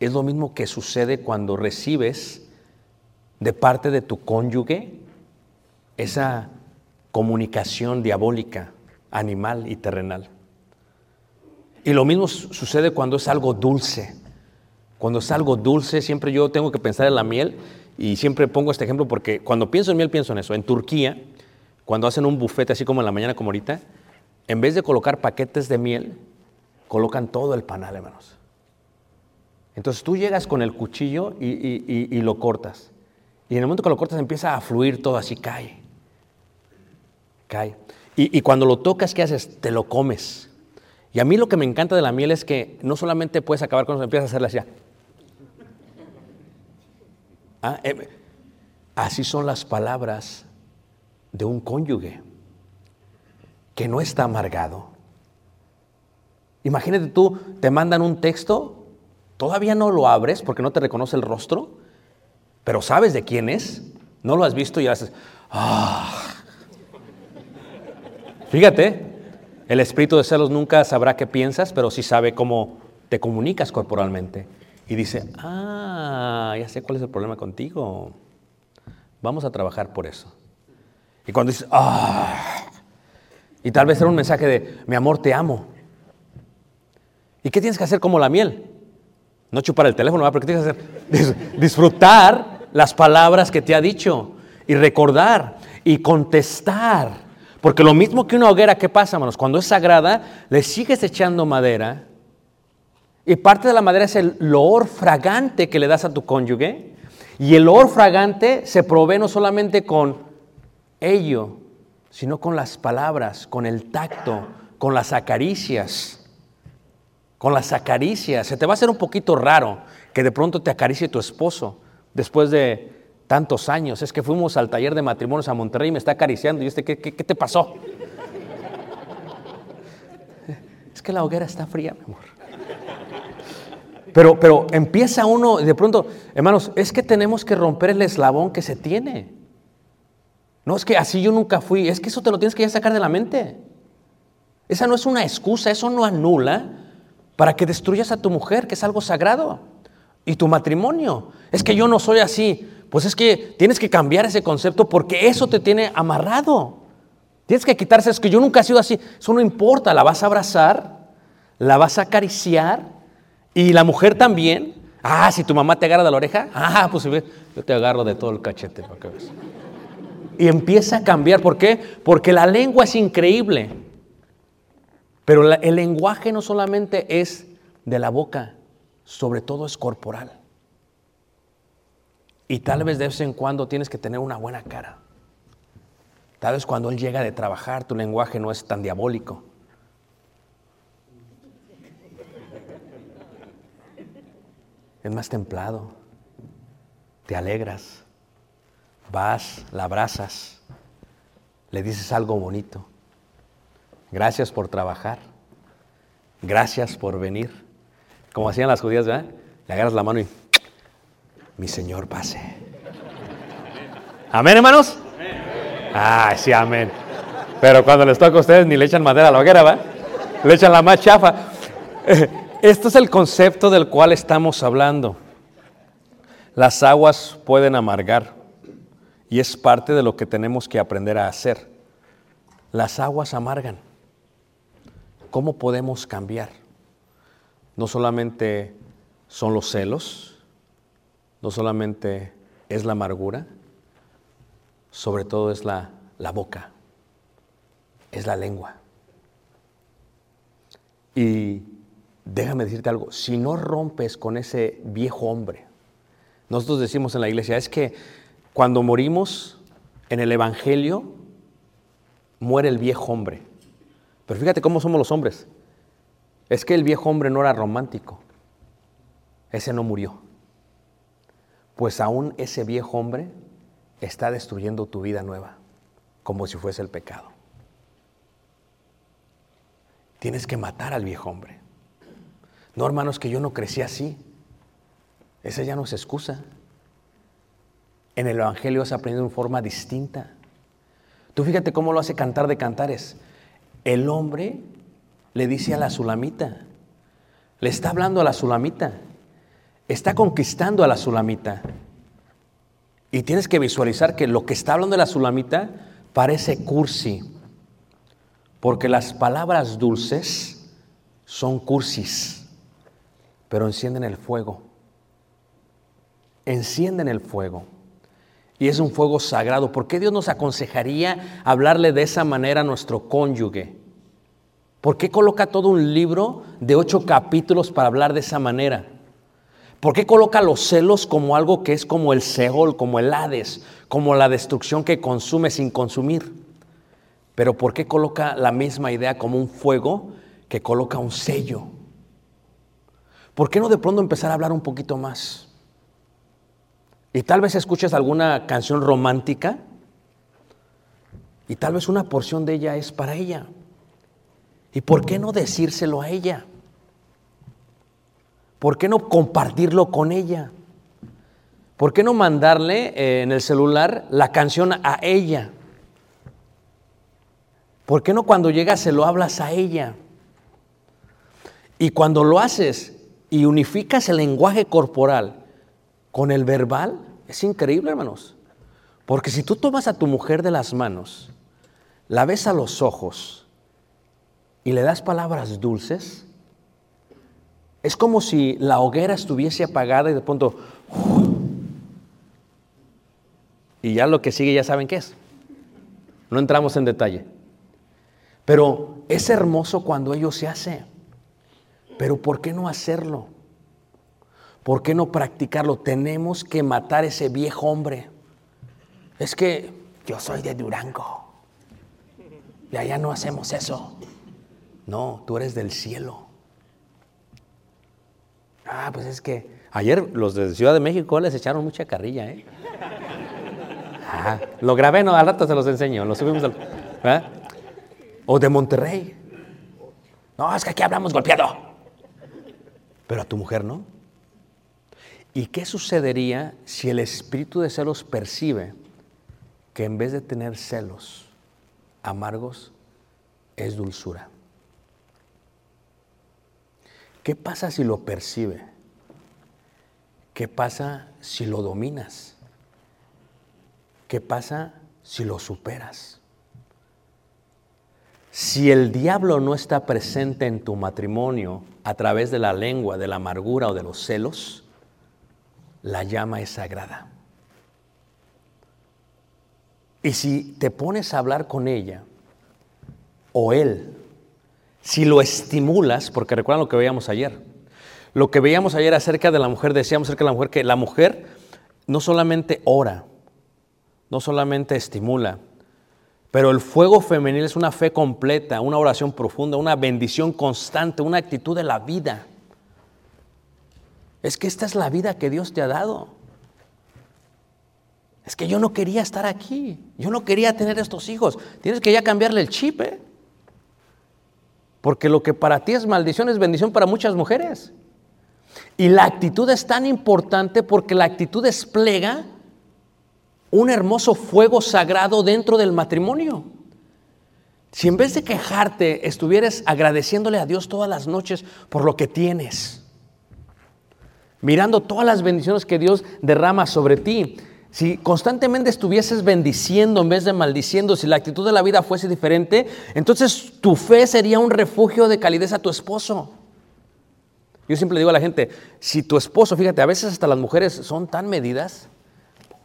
es lo mismo que sucede cuando recibes de parte de tu cónyuge esa comunicación diabólica, animal y terrenal. Y lo mismo su- sucede cuando es algo dulce. Cuando es algo dulce, siempre yo tengo que pensar en la miel y siempre pongo este ejemplo porque cuando pienso en miel pienso en eso. En Turquía, cuando hacen un bufete así como en la mañana como ahorita, en vez de colocar paquetes de miel, colocan todo el panal, hermanos. Entonces tú llegas con el cuchillo y, lo cortas. Y en el momento que lo cortas empieza a fluir todo así, cae. Cae. Y, y cuando lo tocas, ¿qué haces? Te lo comes. Y a mí lo que me encanta de la miel es que no solamente puedes acabar con eso, empiezas a hacerla así. Ah, eh, así son las palabras de un cónyuge que no está amargado. Imagínate tú, te mandan un texto, todavía no lo abres porque no te reconoce el rostro, pero sabes de quién es, no lo has visto y haces, ah. Fíjate, el espíritu de celos nunca sabrá qué piensas, pero sí sabe cómo te comunicas corporalmente. Y dice, ah, ya sé cuál es el problema contigo. Vamos a trabajar por eso. Y cuando dices, ah, y tal vez era un mensaje de, mi amor, te amo. ¿Y qué tienes que hacer como la miel? No chupar el teléfono, ¿verdad? pero ¿qué tienes que hacer? Dis- Disfrutar las palabras que te ha dicho y recordar y contestar. Porque lo mismo que una hoguera, ¿qué pasa, hermanos? Cuando es sagrada, le sigues echando madera y parte de la madera es el olor fragante que le das a tu cónyuge. Y el olor fragante se provee no solamente con ello, sino con las palabras, con el tacto, con las acaricias. Con las acaricias. Se te va a hacer un poquito raro que de pronto te acaricie tu esposo después de tantos años. Es que fuimos al taller de matrimonios a Monterrey y me está acariciando. ¿Y este qué, qué- qué te pasó? Es que la hoguera está fría, mi amor. Pero, pero empieza uno, de pronto, hermanos, es que tenemos que romper el eslabón que se tiene. No es que así yo nunca fui, es que eso te lo tienes que sacar de la mente. Esa no es una excusa, eso no anula para que destruyas a tu mujer, que es algo sagrado. Y tu matrimonio. Es que yo no soy así. Pues es que tienes que cambiar ese concepto porque eso te tiene amarrado. Tienes que quitarse, es que yo nunca he sido así. Eso no importa, la vas a abrazar, la vas a acariciar y la mujer también. Ah, si tu mamá te agarra de la oreja, ah, pues yo te agarro de todo el cachete para que veas. Y empieza a cambiar. ¿Por qué? Porque la lengua es increíble. Pero el lenguaje no solamente es de la boca, sobre todo es corporal. Y tal vez de vez en cuando tienes que tener una buena cara. Tal vez cuando él llega de trabajar, tu lenguaje no es tan diabólico. Es más templado. Te alegras. Vas, la abrazas. Le dices algo bonito. Gracias por trabajar. Gracias por venir. Como hacían las judías, ¿verdad? Le agarras la mano y mi Señor pase. Amén, hermanos. Ay, sí, amén. Pero cuando les toca a ustedes ni le echan madera a la hoguera, ¿va? Le echan la más chafa. Esto es el concepto del cual estamos hablando. Las aguas pueden amargar y es parte de lo que tenemos que aprender a hacer. Las aguas amargan. ¿Cómo podemos cambiar? No solamente son los celos, no solamente es la amargura, sobre todo es la, la boca, es la lengua. Y déjame decirte algo, si no rompes con ese viejo hombre, nosotros decimos en la iglesia, es que cuando morimos en el Evangelio, muere el viejo hombre. Pero fíjate cómo somos los hombres. Es que el viejo hombre no era romántico. Ese no murió. Pues aún ese viejo hombre está destruyendo tu vida nueva, como si fuese el pecado. tienes que matar al viejo hombre. No, hermanos, que yo no crecí así. Esa ya no es excusa. En el Evangelio has aprendido de forma distinta. Tú fíjate cómo lo hace cantar de cantares. El hombre le dice a la sulamita, le está hablando a la sulamita, está conquistando a la sulamita. Y tienes que visualizar que lo que está hablando de la sulamita parece cursi, porque las palabras dulces son cursis, pero encienden el fuego. Encienden el fuego. Y es un fuego sagrado. ¿Por qué Dios nos aconsejaría hablarle de esa manera a nuestro cónyuge? ¿Por qué coloca todo un libro de ocho capítulos para hablar de esa manera? ¿Por qué coloca los celos como algo que es como el Seol, como el Hades, como la destrucción que consume sin consumir? Pero ¿por qué coloca la misma idea como un fuego que coloca un sello? ¿Por qué no de pronto empezar a hablar un poquito más? Y tal vez escuches alguna canción romántica y tal vez una porción de ella es para ella. ¿Y por qué no decírselo a ella? ¿Por qué no compartirlo con ella? ¿Por qué no mandarle eh, en el celular la canción a ella? ¿Por qué no cuando llegas se lo hablas a ella? Y cuando lo haces y unificas el lenguaje corporal con el verbal, es increíble, hermanos. Porque si tú tomas a tu mujer de las manos, la ves a los ojos y le das palabras dulces, es como si la hoguera estuviese apagada y de pronto... Y ya lo que sigue ya saben qué es. No entramos en detalle. Pero es hermoso cuando ello se hace. Pero ¿por qué no hacerlo? ¿Por qué no practicarlo? Tenemos que matar ese viejo hombre. Es que yo soy de Durango. Y allá no hacemos eso. No, tú eres del cielo. Ah, pues es que ayer los de Ciudad de México les echaron mucha carrilla, ¿eh? Ah, lo grabé, no, al rato se los enseño, lo subimos al, ¿verdad? O de Monterrey. No, es que aquí hablamos golpeado. Pero a tu mujer no. ¿Y qué sucedería si el espíritu de celos percibe que en vez de tener celos amargos, es dulzura? ¿Qué pasa si lo percibe? ¿Qué pasa si lo dominas? ¿Qué pasa si lo superas? Si el diablo no está presente en tu matrimonio a través de la lengua, de la amargura o de los celos, la llama es sagrada. Y si te pones a hablar con ella o él, si lo estimulas, porque recuerdan lo que veíamos ayer, lo que veíamos ayer acerca de la mujer, decíamos acerca de la mujer que la mujer no solamente ora, no solamente estimula, pero el fuego femenil es una fe completa, una oración profunda, una bendición constante, una actitud de la vida. Es que esta es la vida que Dios te ha dado. Es que yo no quería estar aquí. Yo no quería tener estos hijos. Tienes que ya cambiarle el chip. ¿eh? Porque lo que para ti es maldición es bendición para muchas mujeres. Y la actitud es tan importante porque la actitud desplega un hermoso fuego sagrado dentro del matrimonio. Si en vez de quejarte estuvieras agradeciéndole a Dios todas las noches por lo que tienes, mirando todas las bendiciones que Dios derrama sobre ti, si constantemente estuvieses bendiciendo en vez de maldiciendo, si la actitud de la vida fuese diferente, entonces tu fe sería un refugio de calidez a tu esposo. Yo siempre digo a la gente, si tu esposo, fíjate, a veces hasta las mujeres son tan medidas,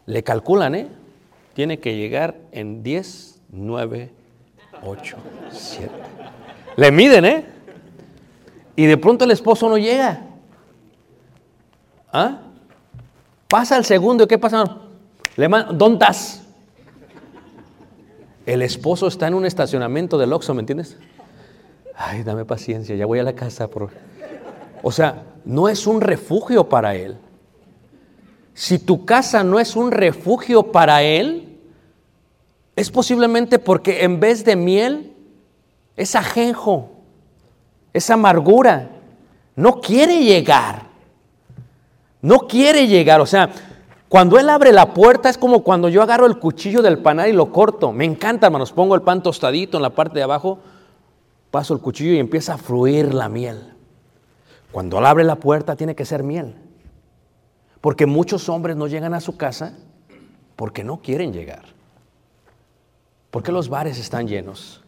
le calculan, ¿eh? Tiene que llegar en 10, 9, 8, 7. Le miden, ¿eh? Y de pronto el esposo no llega. ¿Ah? Pasa el segundo, ¿y qué pasa? Le ¿Dónde estás? El esposo está en un estacionamiento del Oxxo, ¿me entiendes? Ay, dame paciencia, ya voy a la casa. Por... O sea, no es un refugio para él. Si tu casa no es un refugio para él, es posiblemente porque en vez de miel es ajenjo. esa amargura. No quiere llegar. No quiere llegar. O sea, cuando Él abre la puerta es como cuando yo agarro el cuchillo del panal y lo corto. Me encanta, hermanos. Pongo el pan tostadito en la parte de abajo, paso el cuchillo y empieza a fluir la miel. Cuando Él abre la puerta tiene que ser miel. Porque muchos hombres no llegan a su casa porque no quieren llegar. ¿Por qué los bares están llenos?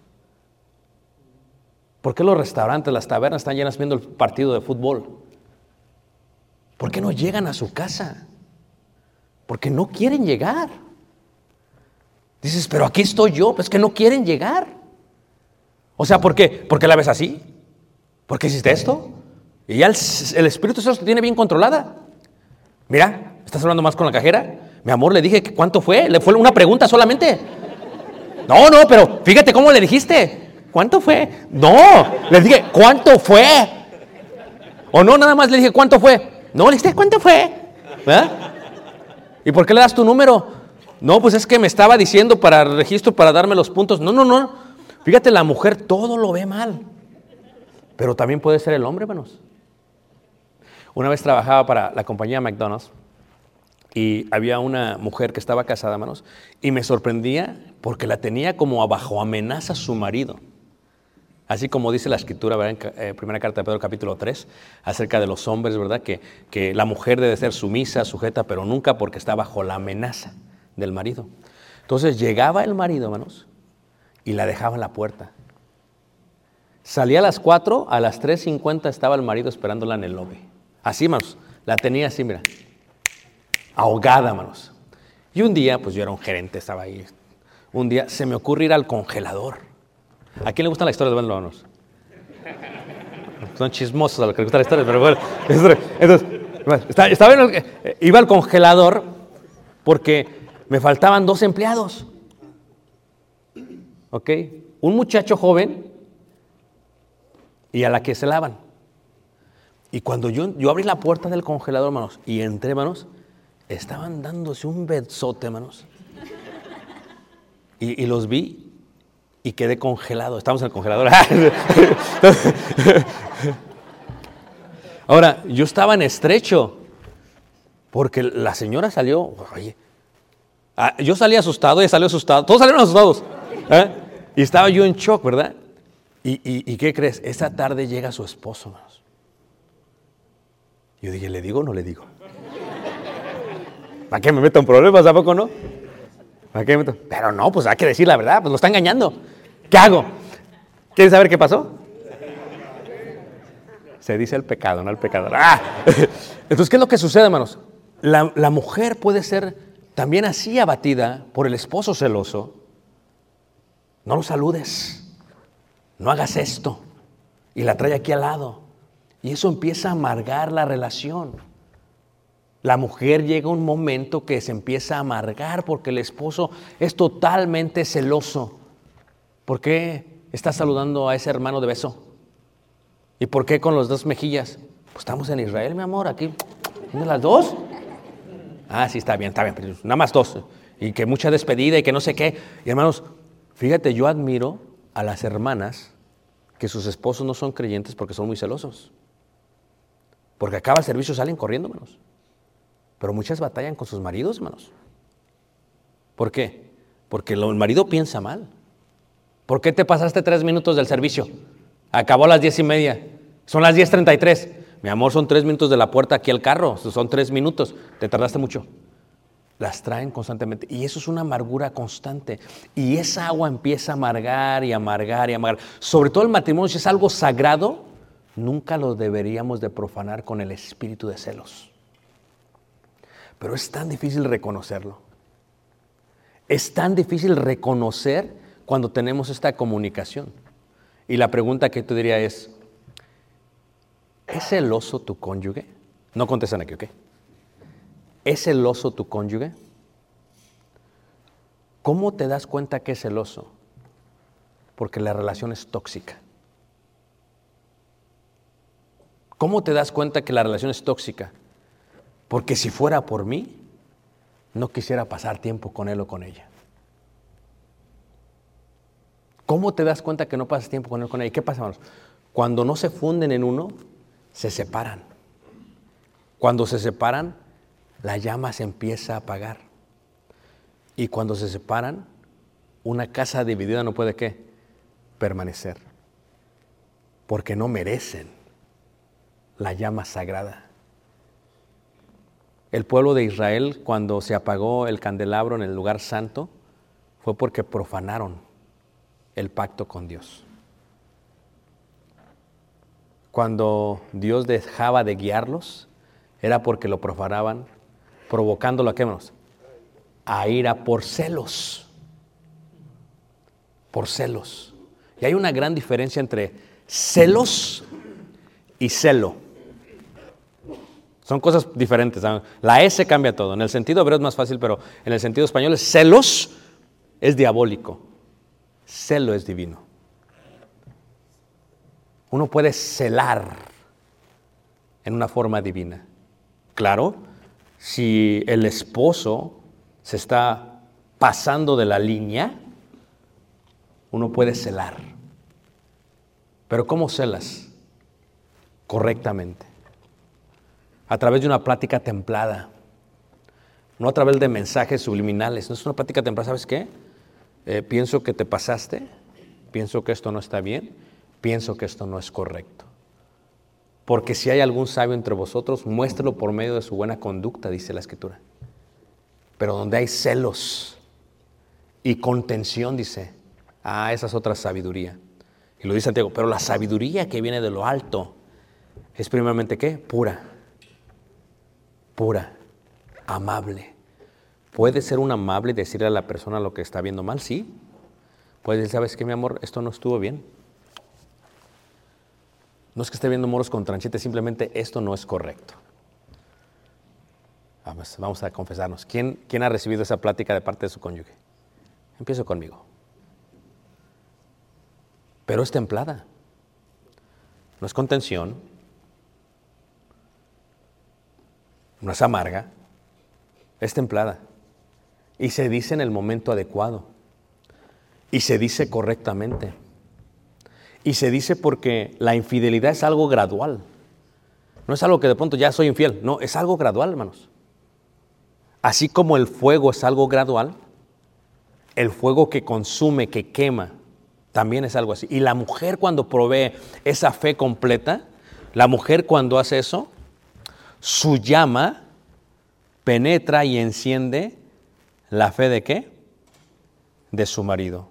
¿Por qué los restaurantes, las tabernas están llenas viendo el partido de fútbol? ¿Por qué no llegan a su casa? Porque no quieren llegar. Dices, pero aquí estoy yo, pues que no quieren llegar. O sea, ¿por qué? ¿Por qué la ves así? ¿Por qué hiciste esto? Y ya el, el Espíritu Santo te tiene bien controlada. Mira, ¿estás hablando más con la cajera? Mi amor, le dije cuánto fue. Le fue una pregunta solamente. No, no, pero fíjate cómo le dijiste. ¿Cuánto fue? No, le dije, ¿cuánto fue? O no, nada más le dije, ¿cuánto fue? No, le dije, ¿cuánto fue? ¿Y por qué le das tu número? No, pues es que me estaba diciendo para registro, para darme los puntos. No, no, no. Fíjate, la mujer todo lo ve mal. Pero también puede ser el hombre, hermanos. Una vez trabajaba para la compañía McDonald's y había una mujer que estaba casada, hermanos, y me sorprendía porque la tenía como bajo amenaza su marido. Así como dice la escritura, ¿verdad? en eh, primera carta de Pedro capítulo 3, acerca de los hombres, ¿verdad? Que, que la mujer debe ser sumisa, sujeta, pero nunca porque está bajo la amenaza del marido. Entonces llegaba el marido, hermanos, y la dejaba en la puerta. Salía a las 4, a las 3.50 estaba el marido esperándola en el lobby. Así, hermanos, la tenía así, mira, ahogada, hermanos. Y un día, pues yo era un gerente, estaba ahí. Un día se me ocurre ir al congelador. ¿A quién le gustan las historias de hermanos? Son chismosos a los que les gusta la historia, pero bueno. Entonces, estaba en el- iba al congelador porque me faltaban dos empleados. ¿Ok? Un muchacho joven y a la que se lavan. Y cuando yo, yo abrí la puerta del congelador, hermanos, y entré, hermanos, estaban dándose un besote, hermanos. Y, los vi y quedé congelado. Estamos en el congelador. Ahora, yo estaba en estrecho porque la señora salió, oye, ah, yo salí asustado, ella salió asustado, todos salieron asustados. ¿eh? Y estaba yo en shock, ¿verdad? Y, y- y qué crees? Esa tarde llega su esposo, hermanos. Yo dije, ¿le digo o no le digo? ¿Para qué me meto en problemas? ¿A poco no? ¿Para qué me meto? Pero no, pues hay que decir la verdad, pues lo está engañando. ¿Qué hago? ¿Quieres saber qué pasó? Se dice el pecado, no el pecador. ¡Ah! Entonces, ¿qué es lo que sucede, hermanos? La, la mujer puede ser también así abatida por el esposo celoso. No lo saludes, no hagas esto. Y la trae aquí al lado. Y eso empieza a amargar la relación. La mujer llega un momento que se empieza a amargar porque el esposo es totalmente celoso. ¿Por qué está saludando a ese hermano de beso? ¿Y por qué con las dos mejillas? Pues estamos en Israel, mi amor, aquí. ¿Tiene las dos? Ah, sí, está bien, está bien, nada más dos. Y que mucha despedida y que no sé qué. Y hermanos, fíjate, yo admiro a las hermanas que sus esposos no son creyentes porque son muy celosos. Porque acaba el servicio salen corriendo, hermanos. Pero muchas batallan con sus maridos, hermanos. ¿Por qué? Porque el marido piensa mal. ¿Por qué te pasaste tres minutos del servicio? Acabó a las diez y media. Son las diez treinta y tres. Mi amor, son tres minutos de la puerta aquí al carro. Son tres minutos. Te tardaste mucho. Las traen constantemente. Y eso es una amargura constante. Y esa agua empieza a amargar y amargar y amargar. Sobre todo el matrimonio, si es algo sagrado, nunca lo deberíamos de profanar con el espíritu de celos. Pero es tan difícil reconocerlo. Es tan difícil reconocer cuando tenemos esta comunicación. Y la pregunta que te diría es, ¿es celoso tu cónyuge? No contestan aquí, ¿ok? ¿Es celoso tu cónyuge? ¿Cómo te das cuenta que es celoso? Porque la relación es tóxica. ¿Cómo te das cuenta que la relación es tóxica? Porque si fuera por mí, no quisiera pasar tiempo con él o con ella. ¿Cómo te das cuenta que no pasas tiempo con él o con ella? ¿Y qué pasa, hermanos? Cuando no se funden en uno, se separan. Cuando se separan, la llama se empieza a apagar. Y cuando se separan, una casa dividida no puede qué? Permanecer. Porque no merecen la llama sagrada. El pueblo de Israel, cuando se apagó el candelabro en el lugar santo, fue porque profanaron el pacto con Dios. Cuando Dios dejaba de guiarlos, era porque lo profanaban, provocándolo a qué menos? A ira por celos. Por celos. Y hay una gran diferencia entre celos y celo. Son cosas diferentes. La S cambia todo. En el sentido hebreo es más fácil, pero en el sentido español es celos es diabólico. Celo es divino. Uno puede celar en una forma divina. Claro, si el esposo se está pasando de la línea, uno puede celar. Pero ¿cómo celas? Correctamente. A través de una plática templada. No a través de mensajes subliminales. No es una plática templada, ¿sabes qué? Eh, pienso que te pasaste, pienso que esto no está bien, pienso que esto no es correcto. Porque si hay algún sabio entre vosotros, muéstrelo por medio de su buena conducta, dice la Escritura. Pero donde hay celos y contención, dice, ah, esa es otra sabiduría. Y lo dice Santiago, pero la sabiduría que viene de lo alto es primeramente qué? Pura, pura, amable. ¿Puede ser un amable decirle a la persona lo que está viendo mal? Sí. Puede decir, ¿sabes qué, mi amor? Esto no estuvo bien. No es que esté viendo moros con tranchete, simplemente esto no es correcto. Vamos, vamos a confesarnos. ¿Quién, ¿Quién ha recibido esa plática de parte de su cónyuge? Empiezo conmigo. Pero es templada. No es contención. No es amarga. Es templada. Y se dice en el momento adecuado. Y se dice correctamente. Y se dice porque la infidelidad es algo gradual. No es algo que de pronto ya soy infiel. No, es algo gradual, hermanos. Así como el fuego es algo gradual, el fuego que consume, que quema, también es algo así. Y la mujer cuando provee esa fe completa, la mujer cuando hace eso, su llama penetra y enciende la fe de qué? De su marido.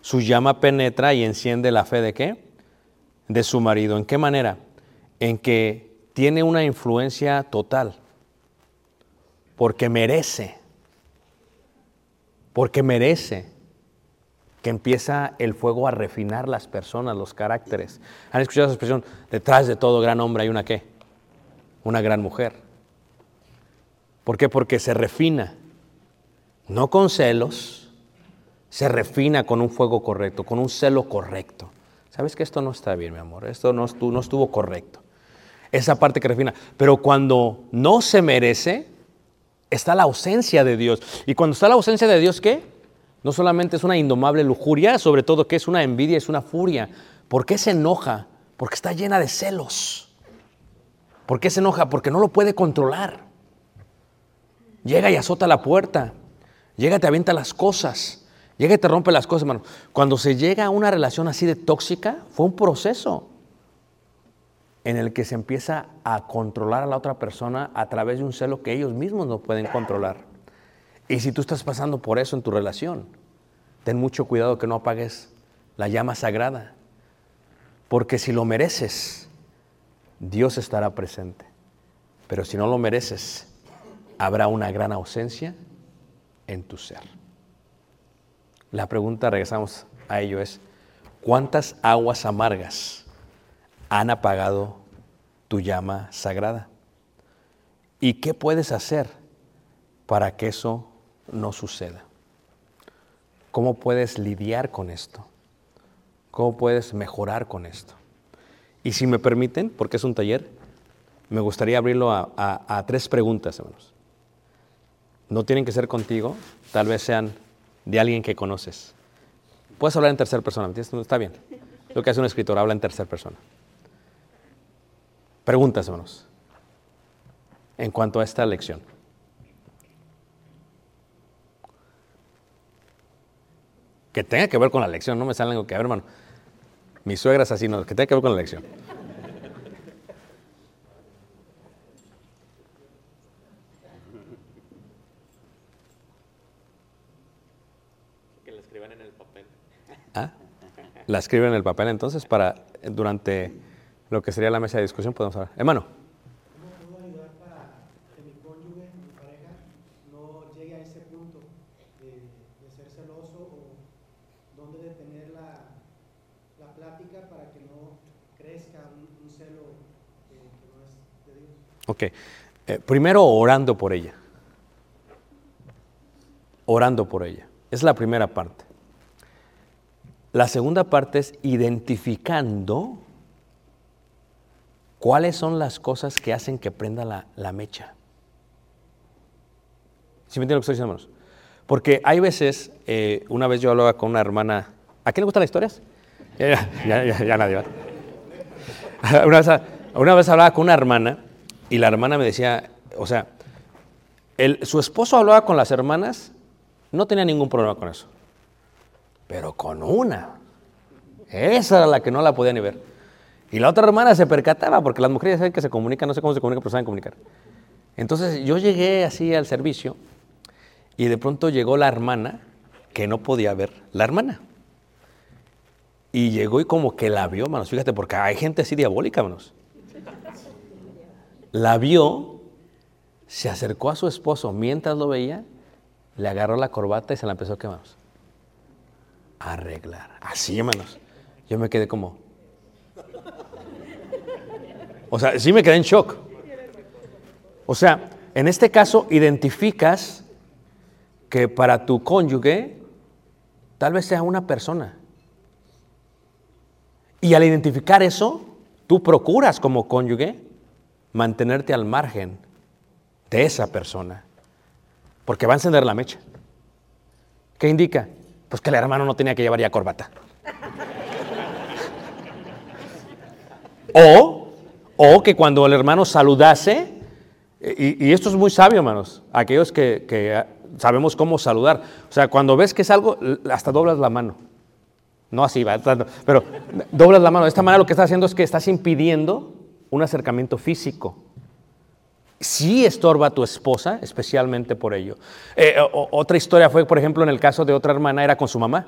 Su llama penetra y enciende la fe de qué? De su marido. ¿En qué manera? En que tiene una influencia total. Porque merece. Porque merece que empieza el fuego a refinar las personas, los caracteres. ¿Han escuchado esa expresión? Detrás de todo gran hombre hay una qué? Una gran mujer. ¿Por qué? Porque se refina. No con celos, se refina con un fuego correcto, con un celo correcto. ¿Sabes que esto no está bien, mi amor? Esto no estuvo, no estuvo correcto. Esa parte que refina. Pero cuando no se merece, está la ausencia de Dios. Y cuando está la ausencia de Dios, ¿qué? No solamente es una indomable lujuria, sobre todo que es una envidia, es una furia. ¿Por qué se enoja? Porque está llena de celos. ¿Por qué se enoja? Porque no lo puede controlar. Llega y azota la puerta. Llega y te avienta las cosas. Llega y te rompe las cosas, hermano. Cuando se llega a una relación así de tóxica, fue un proceso en el que se empieza a controlar a la otra persona a través de un celo que ellos mismos no pueden controlar. Y si tú estás pasando por eso en tu relación, ten mucho cuidado que no apagues la llama sagrada. Porque si lo mereces, Dios estará presente. Pero si no lo mereces, habrá una gran ausencia en tu ser. La pregunta, regresamos a ello, es, ¿cuántas aguas amargas han apagado tu llama sagrada? ¿Y qué puedes hacer para que eso no suceda? ¿Cómo puedes lidiar con esto? ¿Cómo puedes mejorar con esto? Y si me permiten, porque es un taller, me gustaría abrirlo a, tres preguntas, hermanos. No tienen que ser contigo, tal vez sean de alguien que conoces. Puedes hablar en tercera persona. Está bien. Lo que hace un escritor, habla en tercera persona. Preguntas, hermanos, en cuanto a esta lección. Que tenga que ver con la lección, no me salen algo que, ver, hermano, mi suegra es así, no, que tenga que ver con la lección. Que la escriban en el papel. ¿Ah? La escriben en el papel entonces para durante lo que sería la mesa de discusión podemos hablar. Hermano. ¿Cómo puedo ayudar para que mi cónyuge, mi pareja, no llegue a ese punto de, de ser celoso o dónde detener la, la plática para que no crezca un, un celo que, que no es de Dios? Ok. Eh, primero orando por ella. Orando por ella. Es la primera parte. La segunda parte es identificando cuáles son las cosas que hacen que prenda la, la mecha. ¿Sí me entienden lo que estoy diciendo, hermanos? Porque hay veces, eh, una vez yo hablaba con una hermana, ¿a quién le gustan las historias? Ya, nadie va. Una vez, una vez hablaba con una hermana y la hermana me decía, o sea, el- su esposo hablaba con las hermanas, no tenía ningún problema con eso. Pero con una, esa era la que no la podía ni ver. Y la otra hermana se percataba, porque las mujeres saben que se comunican, no sé cómo se comunican, pero saben comunicar. Entonces yo llegué así al servicio y de pronto llegó la hermana que no podía ver la hermana. Y llegó y como que la vio, manos, fíjate, porque hay gente así diabólica, manos. La vio, se acercó a su esposo mientras lo veía, le agarró la corbata y se la empezó a quemar. Arreglar. Así, hermanos. Yo me quedé como. O sea, sí me quedé en shock. O sea, en este caso identificas que para tu cónyuge tal vez sea una persona. Y al identificar eso, tú procuras como cónyuge mantenerte al margen de esa persona, porque va a encender la mecha. ¿Qué indica? Pues que el hermano no tenía que llevar ya corbata. O, o que cuando el hermano saludase, y, esto es muy sabio, hermanos, aquellos que, que, sabemos cómo saludar. O sea, cuando ves que es algo, hasta doblas la mano. No así, va, pero doblas la mano. De esta manera lo que estás haciendo es que estás impidiendo un acercamiento físico. Sí estorba a tu esposa, especialmente por ello. Eh, otra historia fue, por ejemplo, en el caso de otra hermana, era con su mamá.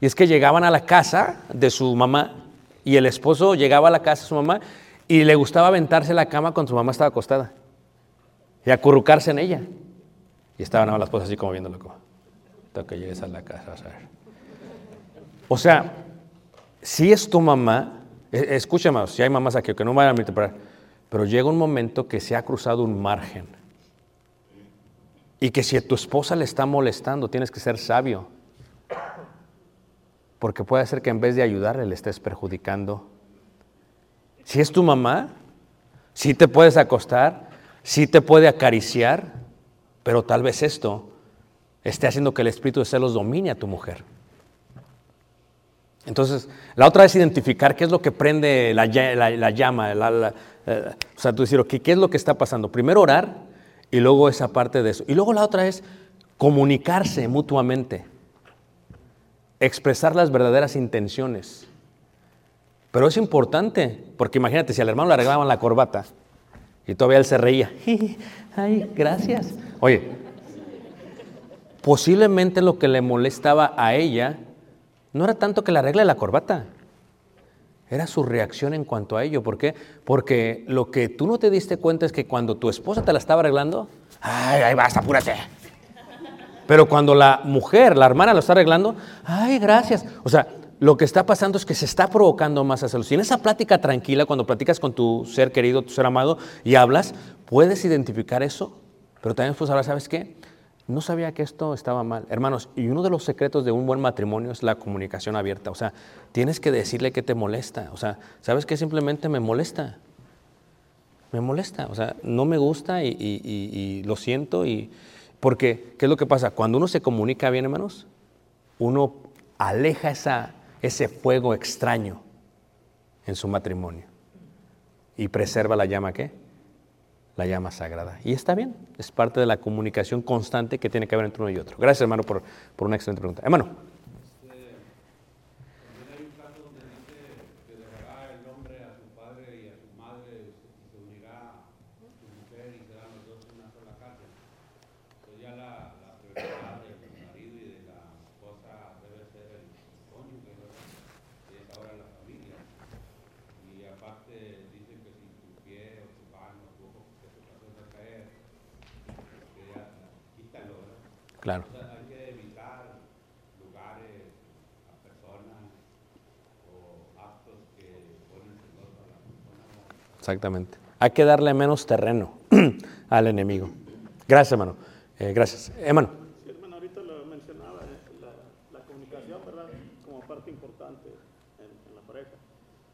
Y es que llegaban a la casa de su mamá y el esposo llegaba a la casa de su mamá y le gustaba aventarse la cama cuando su mamá estaba acostada y acurrucarse en ella. Y estaban las esposa así como viéndolo como, hasta que llegues a la casa. O sea, si es tu mamá, escúchame, si hay mamás aquí que no vayan a interpretar, pero llega un momento que se ha cruzado un margen. Y que si a tu esposa le está molestando, tienes que ser sabio. Porque puede ser que en vez de ayudarle le estés perjudicando. Si es tu mamá, sí te puedes acostar, sí te puede acariciar, pero tal vez esto esté haciendo que el espíritu de celos domine a tu mujer. Entonces, la otra es identificar qué es lo que prende la, lla- la- la llama. la- eh, o sea, tú decir, ok, ¿qué es lo que está pasando? Primero orar y luego esa parte de eso. Y luego la otra es comunicarse mutuamente, expresar las verdaderas intenciones. Pero es importante, porque imagínate, si al hermano le arreglaban la corbata y todavía él se reía, ay, gracias. Oye, posiblemente lo que le molestaba a ella no era tanto que le arregle la corbata, era su reacción en cuanto a ello. ¿Por qué? Porque lo que tú no te diste cuenta es que cuando tu esposa te la estaba arreglando, ay, ay, basta, apúrate. Pero cuando la mujer, la hermana lo está arreglando, ay, gracias. O sea, lo que está pasando es que se está provocando más a celos. Y en esa plática tranquila, cuando platicas con tu ser querido, tu ser amado, y hablas, puedes identificar eso, pero también puedes hablar, ¿sabes qué? No sabía que esto estaba mal. Hermanos, y uno de los secretos de un buen matrimonio es la comunicación abierta. O sea, tienes que decirle que te molesta. O sea, ¿sabes qué? Simplemente me molesta. Me molesta. O sea, no me gusta y, lo siento. Y, porque, ¿qué es lo que pasa? Cuando uno se comunica bien, hermanos, uno aleja ese fuego extraño en su matrimonio. Y preserva la llama, ¿qué? La llama sagrada. Y está bien, es parte de la comunicación constante que tiene que haber entre uno y otro. Gracias, hermano, por, por una excelente pregunta. Hermano. También hay un caso donde dice que dejará el hombre a su padre y a su madre y se unirá a su mujer y serán los dos una sola carne. Entonces ya la, la prioridad del marido y de la esposa debe ser el cónyuge, ¿verdad? Que es ahora la familia. Y aparte dicen que si tu pie o tu mano o tu ojo que te pasó a caer, que ya quítalo, ¿verdad? Claro. O sea, hay que evitar lugares, a personas o actos que ponen celoso a la persona. Exactamente. Hay que darle menos terreno al enemigo. Gracias, hermano. Eh, gracias. Hermano. Sí, hermano, ahorita lo mencionaba, eh, la, la comunicación, ¿verdad? Como parte importante en, en la pareja.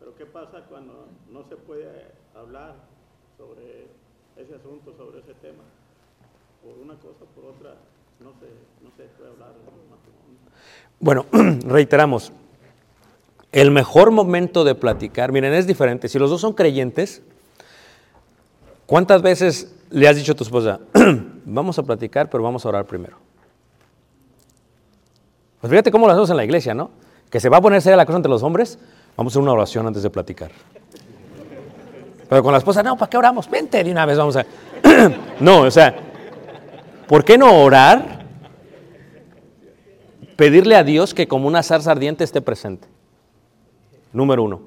Pero ¿qué pasa cuando no se puede hablar sobre ese asunto, sobre ese tema? Por una cosa, por otra, no se, no se puede hablar. Bueno, reiteramos. El mejor momento de platicar, miren, es diferente. Si los dos son creyentes, ¿cuántas veces le has dicho a tu esposa, vamos a platicar, pero vamos a orar primero? Pues fíjate cómo lo hacemos en la iglesia, ¿no? Que se va a poner seria la cosa entre los hombres, vamos a hacer una oración antes de platicar. Pero con la esposa, no, ¿para qué oramos? Vente de una vez, vamos a... no, o sea, ¿por qué no orar? Pedirle a Dios que como una zarza ardiente esté presente. Número uno.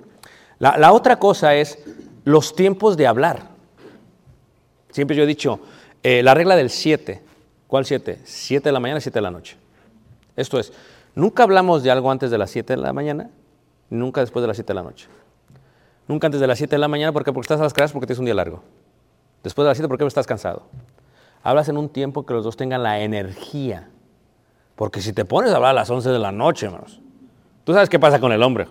La, otra cosa es los tiempos de hablar. Siempre yo he dicho, eh, la regla del 7. ¿Cuál 7? 7 de la mañana, 7 de la noche. Esto es, nunca hablamos de algo antes de las 7 de la mañana, nunca después de las 7 de la noche. Nunca antes de las 7 de la mañana, ¿por qué? Porque estás a las clases, porque tienes un día largo. Después de las 7, ¿por qué? Porque estás cansado. Hablas en un tiempo que los dos tengan la energía. Porque si te pones a hablar a las 11 de la noche, hermanos, tú sabes qué pasa con el hombre.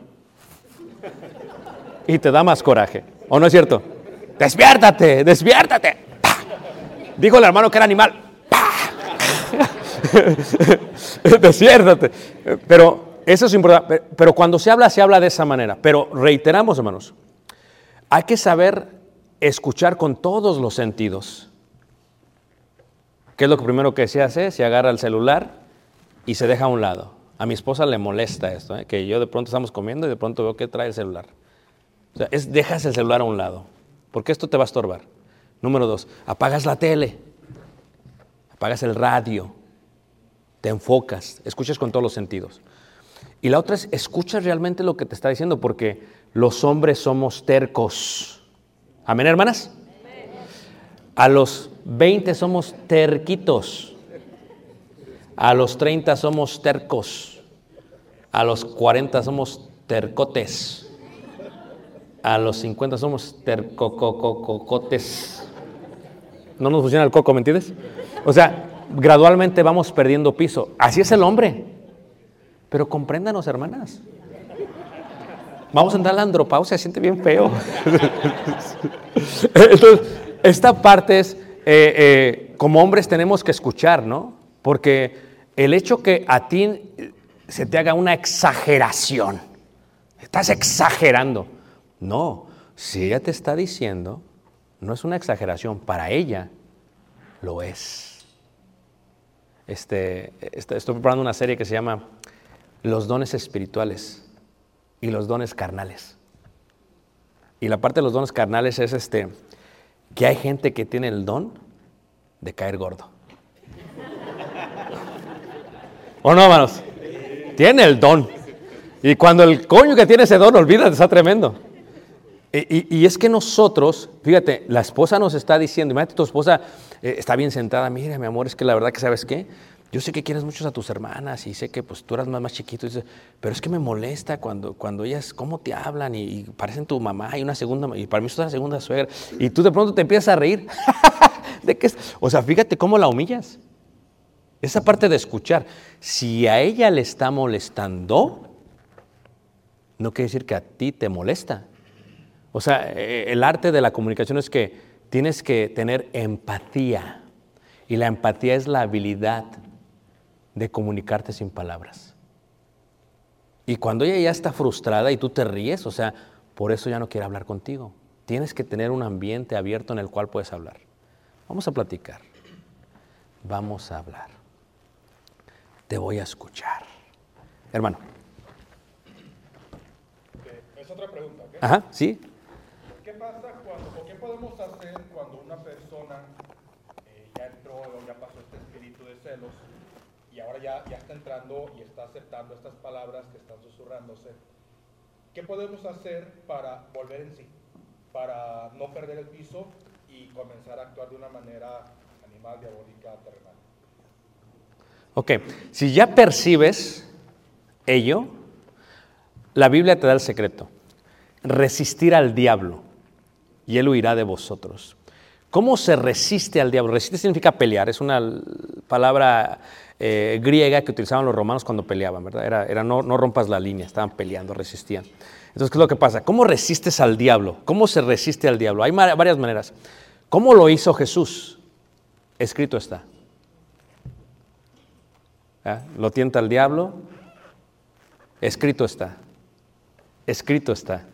Y te da más coraje. ¿O no es cierto? Despiértate, despiértate. Dijo el hermano que era animal. Despiértate. Pero eso es importante. Pero cuando se habla, se habla de esa manera. Pero reiteramos, hermanos, hay que saber escuchar con todos los sentidos. ¿Qué es lo primero que se hace? Se agarra el celular y se deja a un lado. A mi esposa le molesta esto, ¿eh? que yo de pronto estamos comiendo y de pronto veo que trae el celular. Es dejas el celular a un lado, porque esto te va a estorbar. Número dos, apagas la tele, apagas el radio, te enfocas, escuchas con todos los sentidos. Y la otra es, escuchas realmente lo que te está diciendo, porque los hombres somos tercos. Amén, hermanas. A los 20 somos terquitos. A los 30 somos tercos. A los 40 somos tercotes. A los 50 somos tercocococotes. No nos funciona el coco, ¿me entiendes? O sea, gradualmente vamos perdiendo piso. Así es el hombre. Pero compréndanos, hermanas. Vamos a andar a la andropausia, siente bien feo. Entonces, esta parte es, eh, eh, como hombres tenemos que escuchar, ¿no? Porque el hecho que a ti se te haga una exageración, estás exagerando. No, si ella te está diciendo, no es una exageración, para ella lo es. Este, este, estoy preparando una serie que se llama Los dones espirituales y los dones carnales. Y la parte de los dones carnales es este, que hay gente que tiene el don de caer gordo. ¿O no, hermanos? Tiene el don. Y cuando el coño que tiene ese don, olvídate, está tremendo. Y, es que nosotros, fíjate, la esposa nos está diciendo, imagínate tu esposa eh, está bien sentada, mira mi amor, es que la verdad que sabes qué, yo sé que quieres mucho a tus hermanas y sé que pues tú eras más, más chiquito, pero es que me molesta cuando, cuando ellas, cómo te hablan y, parecen tu mamá y una segunda, y para mí es una segunda suegra, y tú de pronto te empiezas a reír. ¿De qué? O sea, fíjate cómo la humillas. Esa parte de escuchar, si a ella le está molestando, no quiere decir que a ti te molesta. O sea, eh, el arte de la comunicación es que tienes que tener empatía. Y la empatía es la habilidad de comunicarte sin palabras. Y cuando ella ya está frustrada y tú te ríes, o sea, Por eso ya no quiere hablar contigo. Tienes que tener un ambiente abierto en el cual puedes hablar. Vamos a platicar. Vamos a hablar. Te voy a escuchar. Hermano. Es otra pregunta, ¿ok? Ajá, ¿sí? ¿Qué pasa cuando, o qué podemos hacer cuando una persona eh, ya entró o ya pasó este espíritu de celos y ahora ya, ya está entrando y está aceptando estas palabras que están susurrándose? ¿Qué podemos hacer para volver en sí? Para no perder el piso y comenzar a actuar de una manera animal, diabólica, terrenal. Ok, si ya percibes ello, la Biblia te da el secreto. Resistir al diablo y él huirá de vosotros. ¿Cómo se resiste al diablo? Resistir significa pelear, es una palabra eh, griega que utilizaban los romanos cuando peleaban, ¿verdad? Era, era no, no rompas la línea, estaban peleando, resistían. Entonces, ¿qué es lo que pasa? ¿Cómo resistes al diablo? ¿Cómo se resiste al diablo? Hay varias maneras. ¿Cómo lo hizo Jesús? Escrito está. ¿Ah? Lo tienta el diablo, escrito está. Escrito está.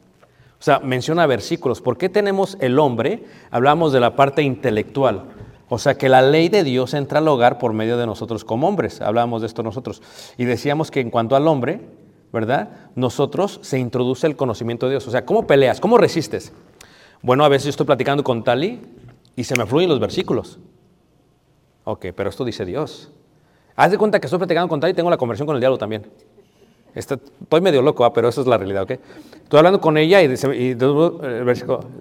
O sea, menciona versículos. ¿Por qué tenemos el hombre? Hablamos de la parte intelectual. O sea, que la ley de Dios entra al hogar por medio de nosotros como hombres. Hablábamos de esto nosotros. Y decíamos que en cuanto al hombre, ¿verdad? Nosotros se introduce el conocimiento de Dios. O sea, ¿cómo peleas? ¿Cómo resistes? Bueno, a veces yo estoy platicando con Tali y se me fluyen los versículos. Ok, pero esto dice Dios. Haz de cuenta que estoy platicando con Tali y tengo la conversión con el diablo también. Está- estoy medio loco, ah, pero eso es la realidad, ¿ok? Estoy hablando con ella y, dice, y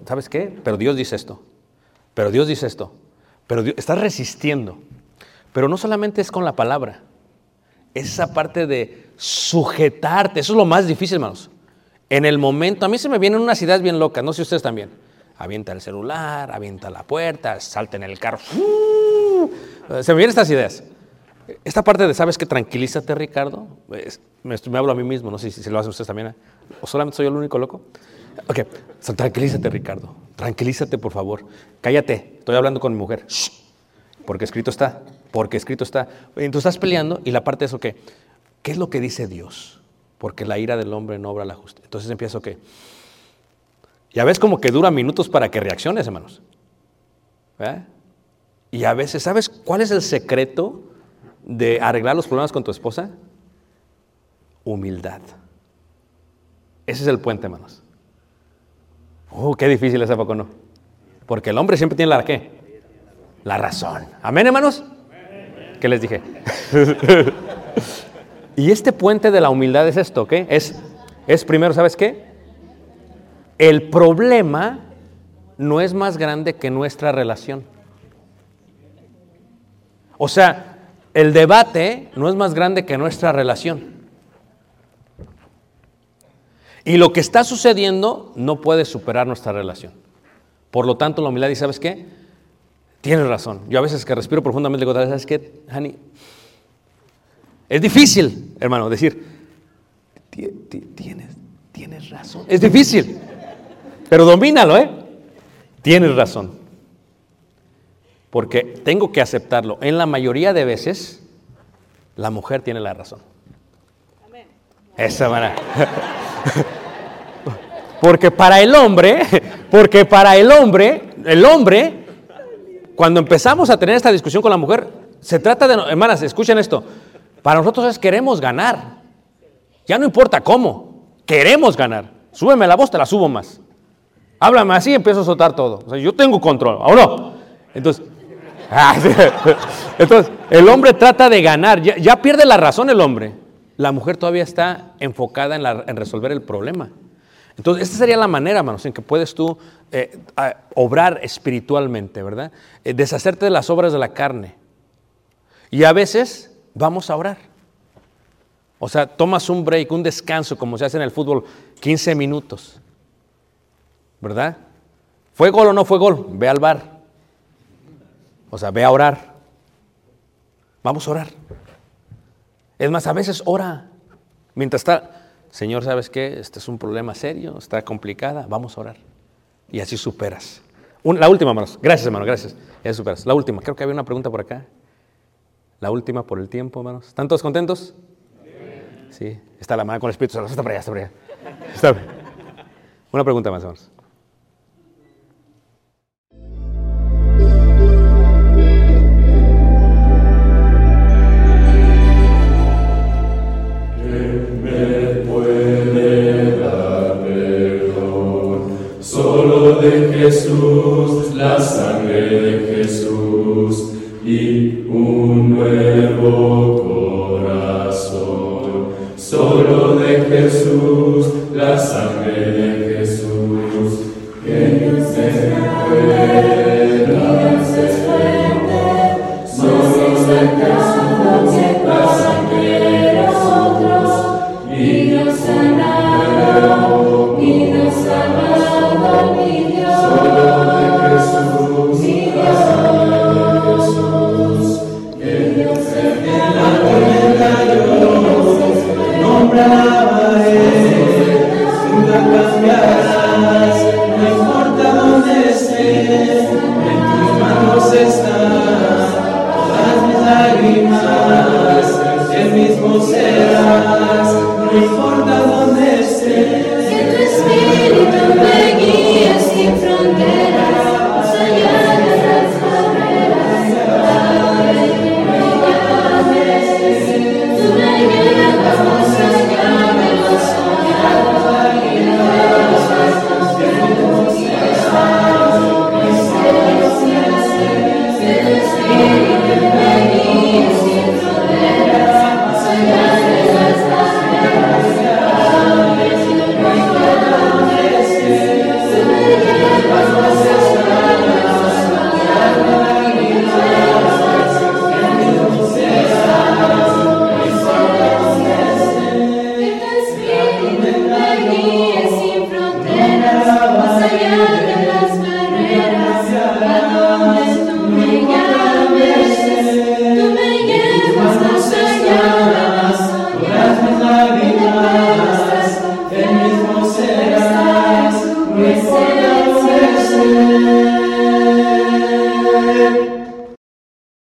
¿sabes qué? Pero Dios dice esto. Pero Dios dice esto. Pero Dios, estás resistiendo. Pero no solamente es con la palabra. Es esa parte de sujetarte. Eso es lo más difícil, hermanos. En el momento, a mí se me vienen unas ideas bien locas, no sé si ustedes también. Avienta el celular, avienta la puerta, salta en el carro. Se me vienen estas ideas. Esta parte de, ¿sabes qué? Tranquilízate, Ricardo. Es- me, hablo a mí mismo, no sé si, si lo hacen ustedes también. ¿eh? ¿O solamente soy el único loco? Ok, tranquilízate, Ricardo. Tranquilízate, por favor. Cállate, estoy hablando con mi mujer. Porque escrito está, porque escrito está. Entonces estás peleando y la parte de eso, ¿qué? ¿Qué es lo que dice Dios? Porque la ira del hombre no obra la justicia. Entonces empiezo, ¿qué? Ya ves como que dura minutos para que reacciones, hermanos. ¿Verdad? Y a veces, ¿sabes cuál es el secreto de arreglar los problemas con tu esposa? Humildad. Ese es el puente, hermanos. Oh, qué difícil es, ¿a poco no? Porque el hombre siempre tiene la qué? La razón. ¿Amén, hermanos? ¿Qué les dije? y este puente de la humildad es esto, ¿qué? Es, es primero, ¿sabes qué? El problema no es más grande que nuestra relación. O sea, el debate no es más grande que nuestra relación. Y lo que está sucediendo no puede superar nuestra relación. Por lo tanto, la humildad dice, ¿sabes qué? Tienes razón. Yo a veces que respiro profundamente digo, ¿sabes qué, Hani? Es difícil, hermano, decir, "Ti- ti- tienes, tienes razón. Es difícil, pero domínalo, ¿eh? Tienes razón. Porque tengo que aceptarlo. En la mayoría de veces, la mujer tiene la razón. Esa manera. Porque para el hombre, porque para el hombre, el hombre, cuando empezamos a tener esta discusión con la mujer, se trata de, hermanas, escuchen esto, para nosotros es queremos ganar. Ya no importa cómo, queremos ganar. Súbeme la voz, te la subo más. Háblame así y empiezo a soltar todo. Yo tengo control, ¿o no? Entonces. entonces el hombre trata de ganar, ya, pierde la razón el hombre. La mujer todavía está enfocada en, resolver el problema. Entonces, esta sería la manera, hermanos, en que puedes tú eh, obrar espiritualmente, ¿verdad? Eh, deshacerte de las obras de la carne. Y a veces vamos a orar. O sea, tomas un break, un descanso, como se hace en el fútbol, 15 minutos. ¿Verdad? ¿Fue gol o no fue gol? Ve al bar. O sea, ve a orar. Vamos a orar. Es más, a veces ora. Mientras está, Señor, ¿sabes qué? Este es un problema serio, está complicada, vamos a orar. Y así superas. La última, hermanos. Gracias, hermano, gracias. Ya superas. La última. Creo que había una pregunta por acá. La última por el tiempo, hermanos. ¿Están todos contentos? Sí. Está la mano con el Espíritu Santo. Está por allá, está por allá. Está. Una pregunta más, hermanos.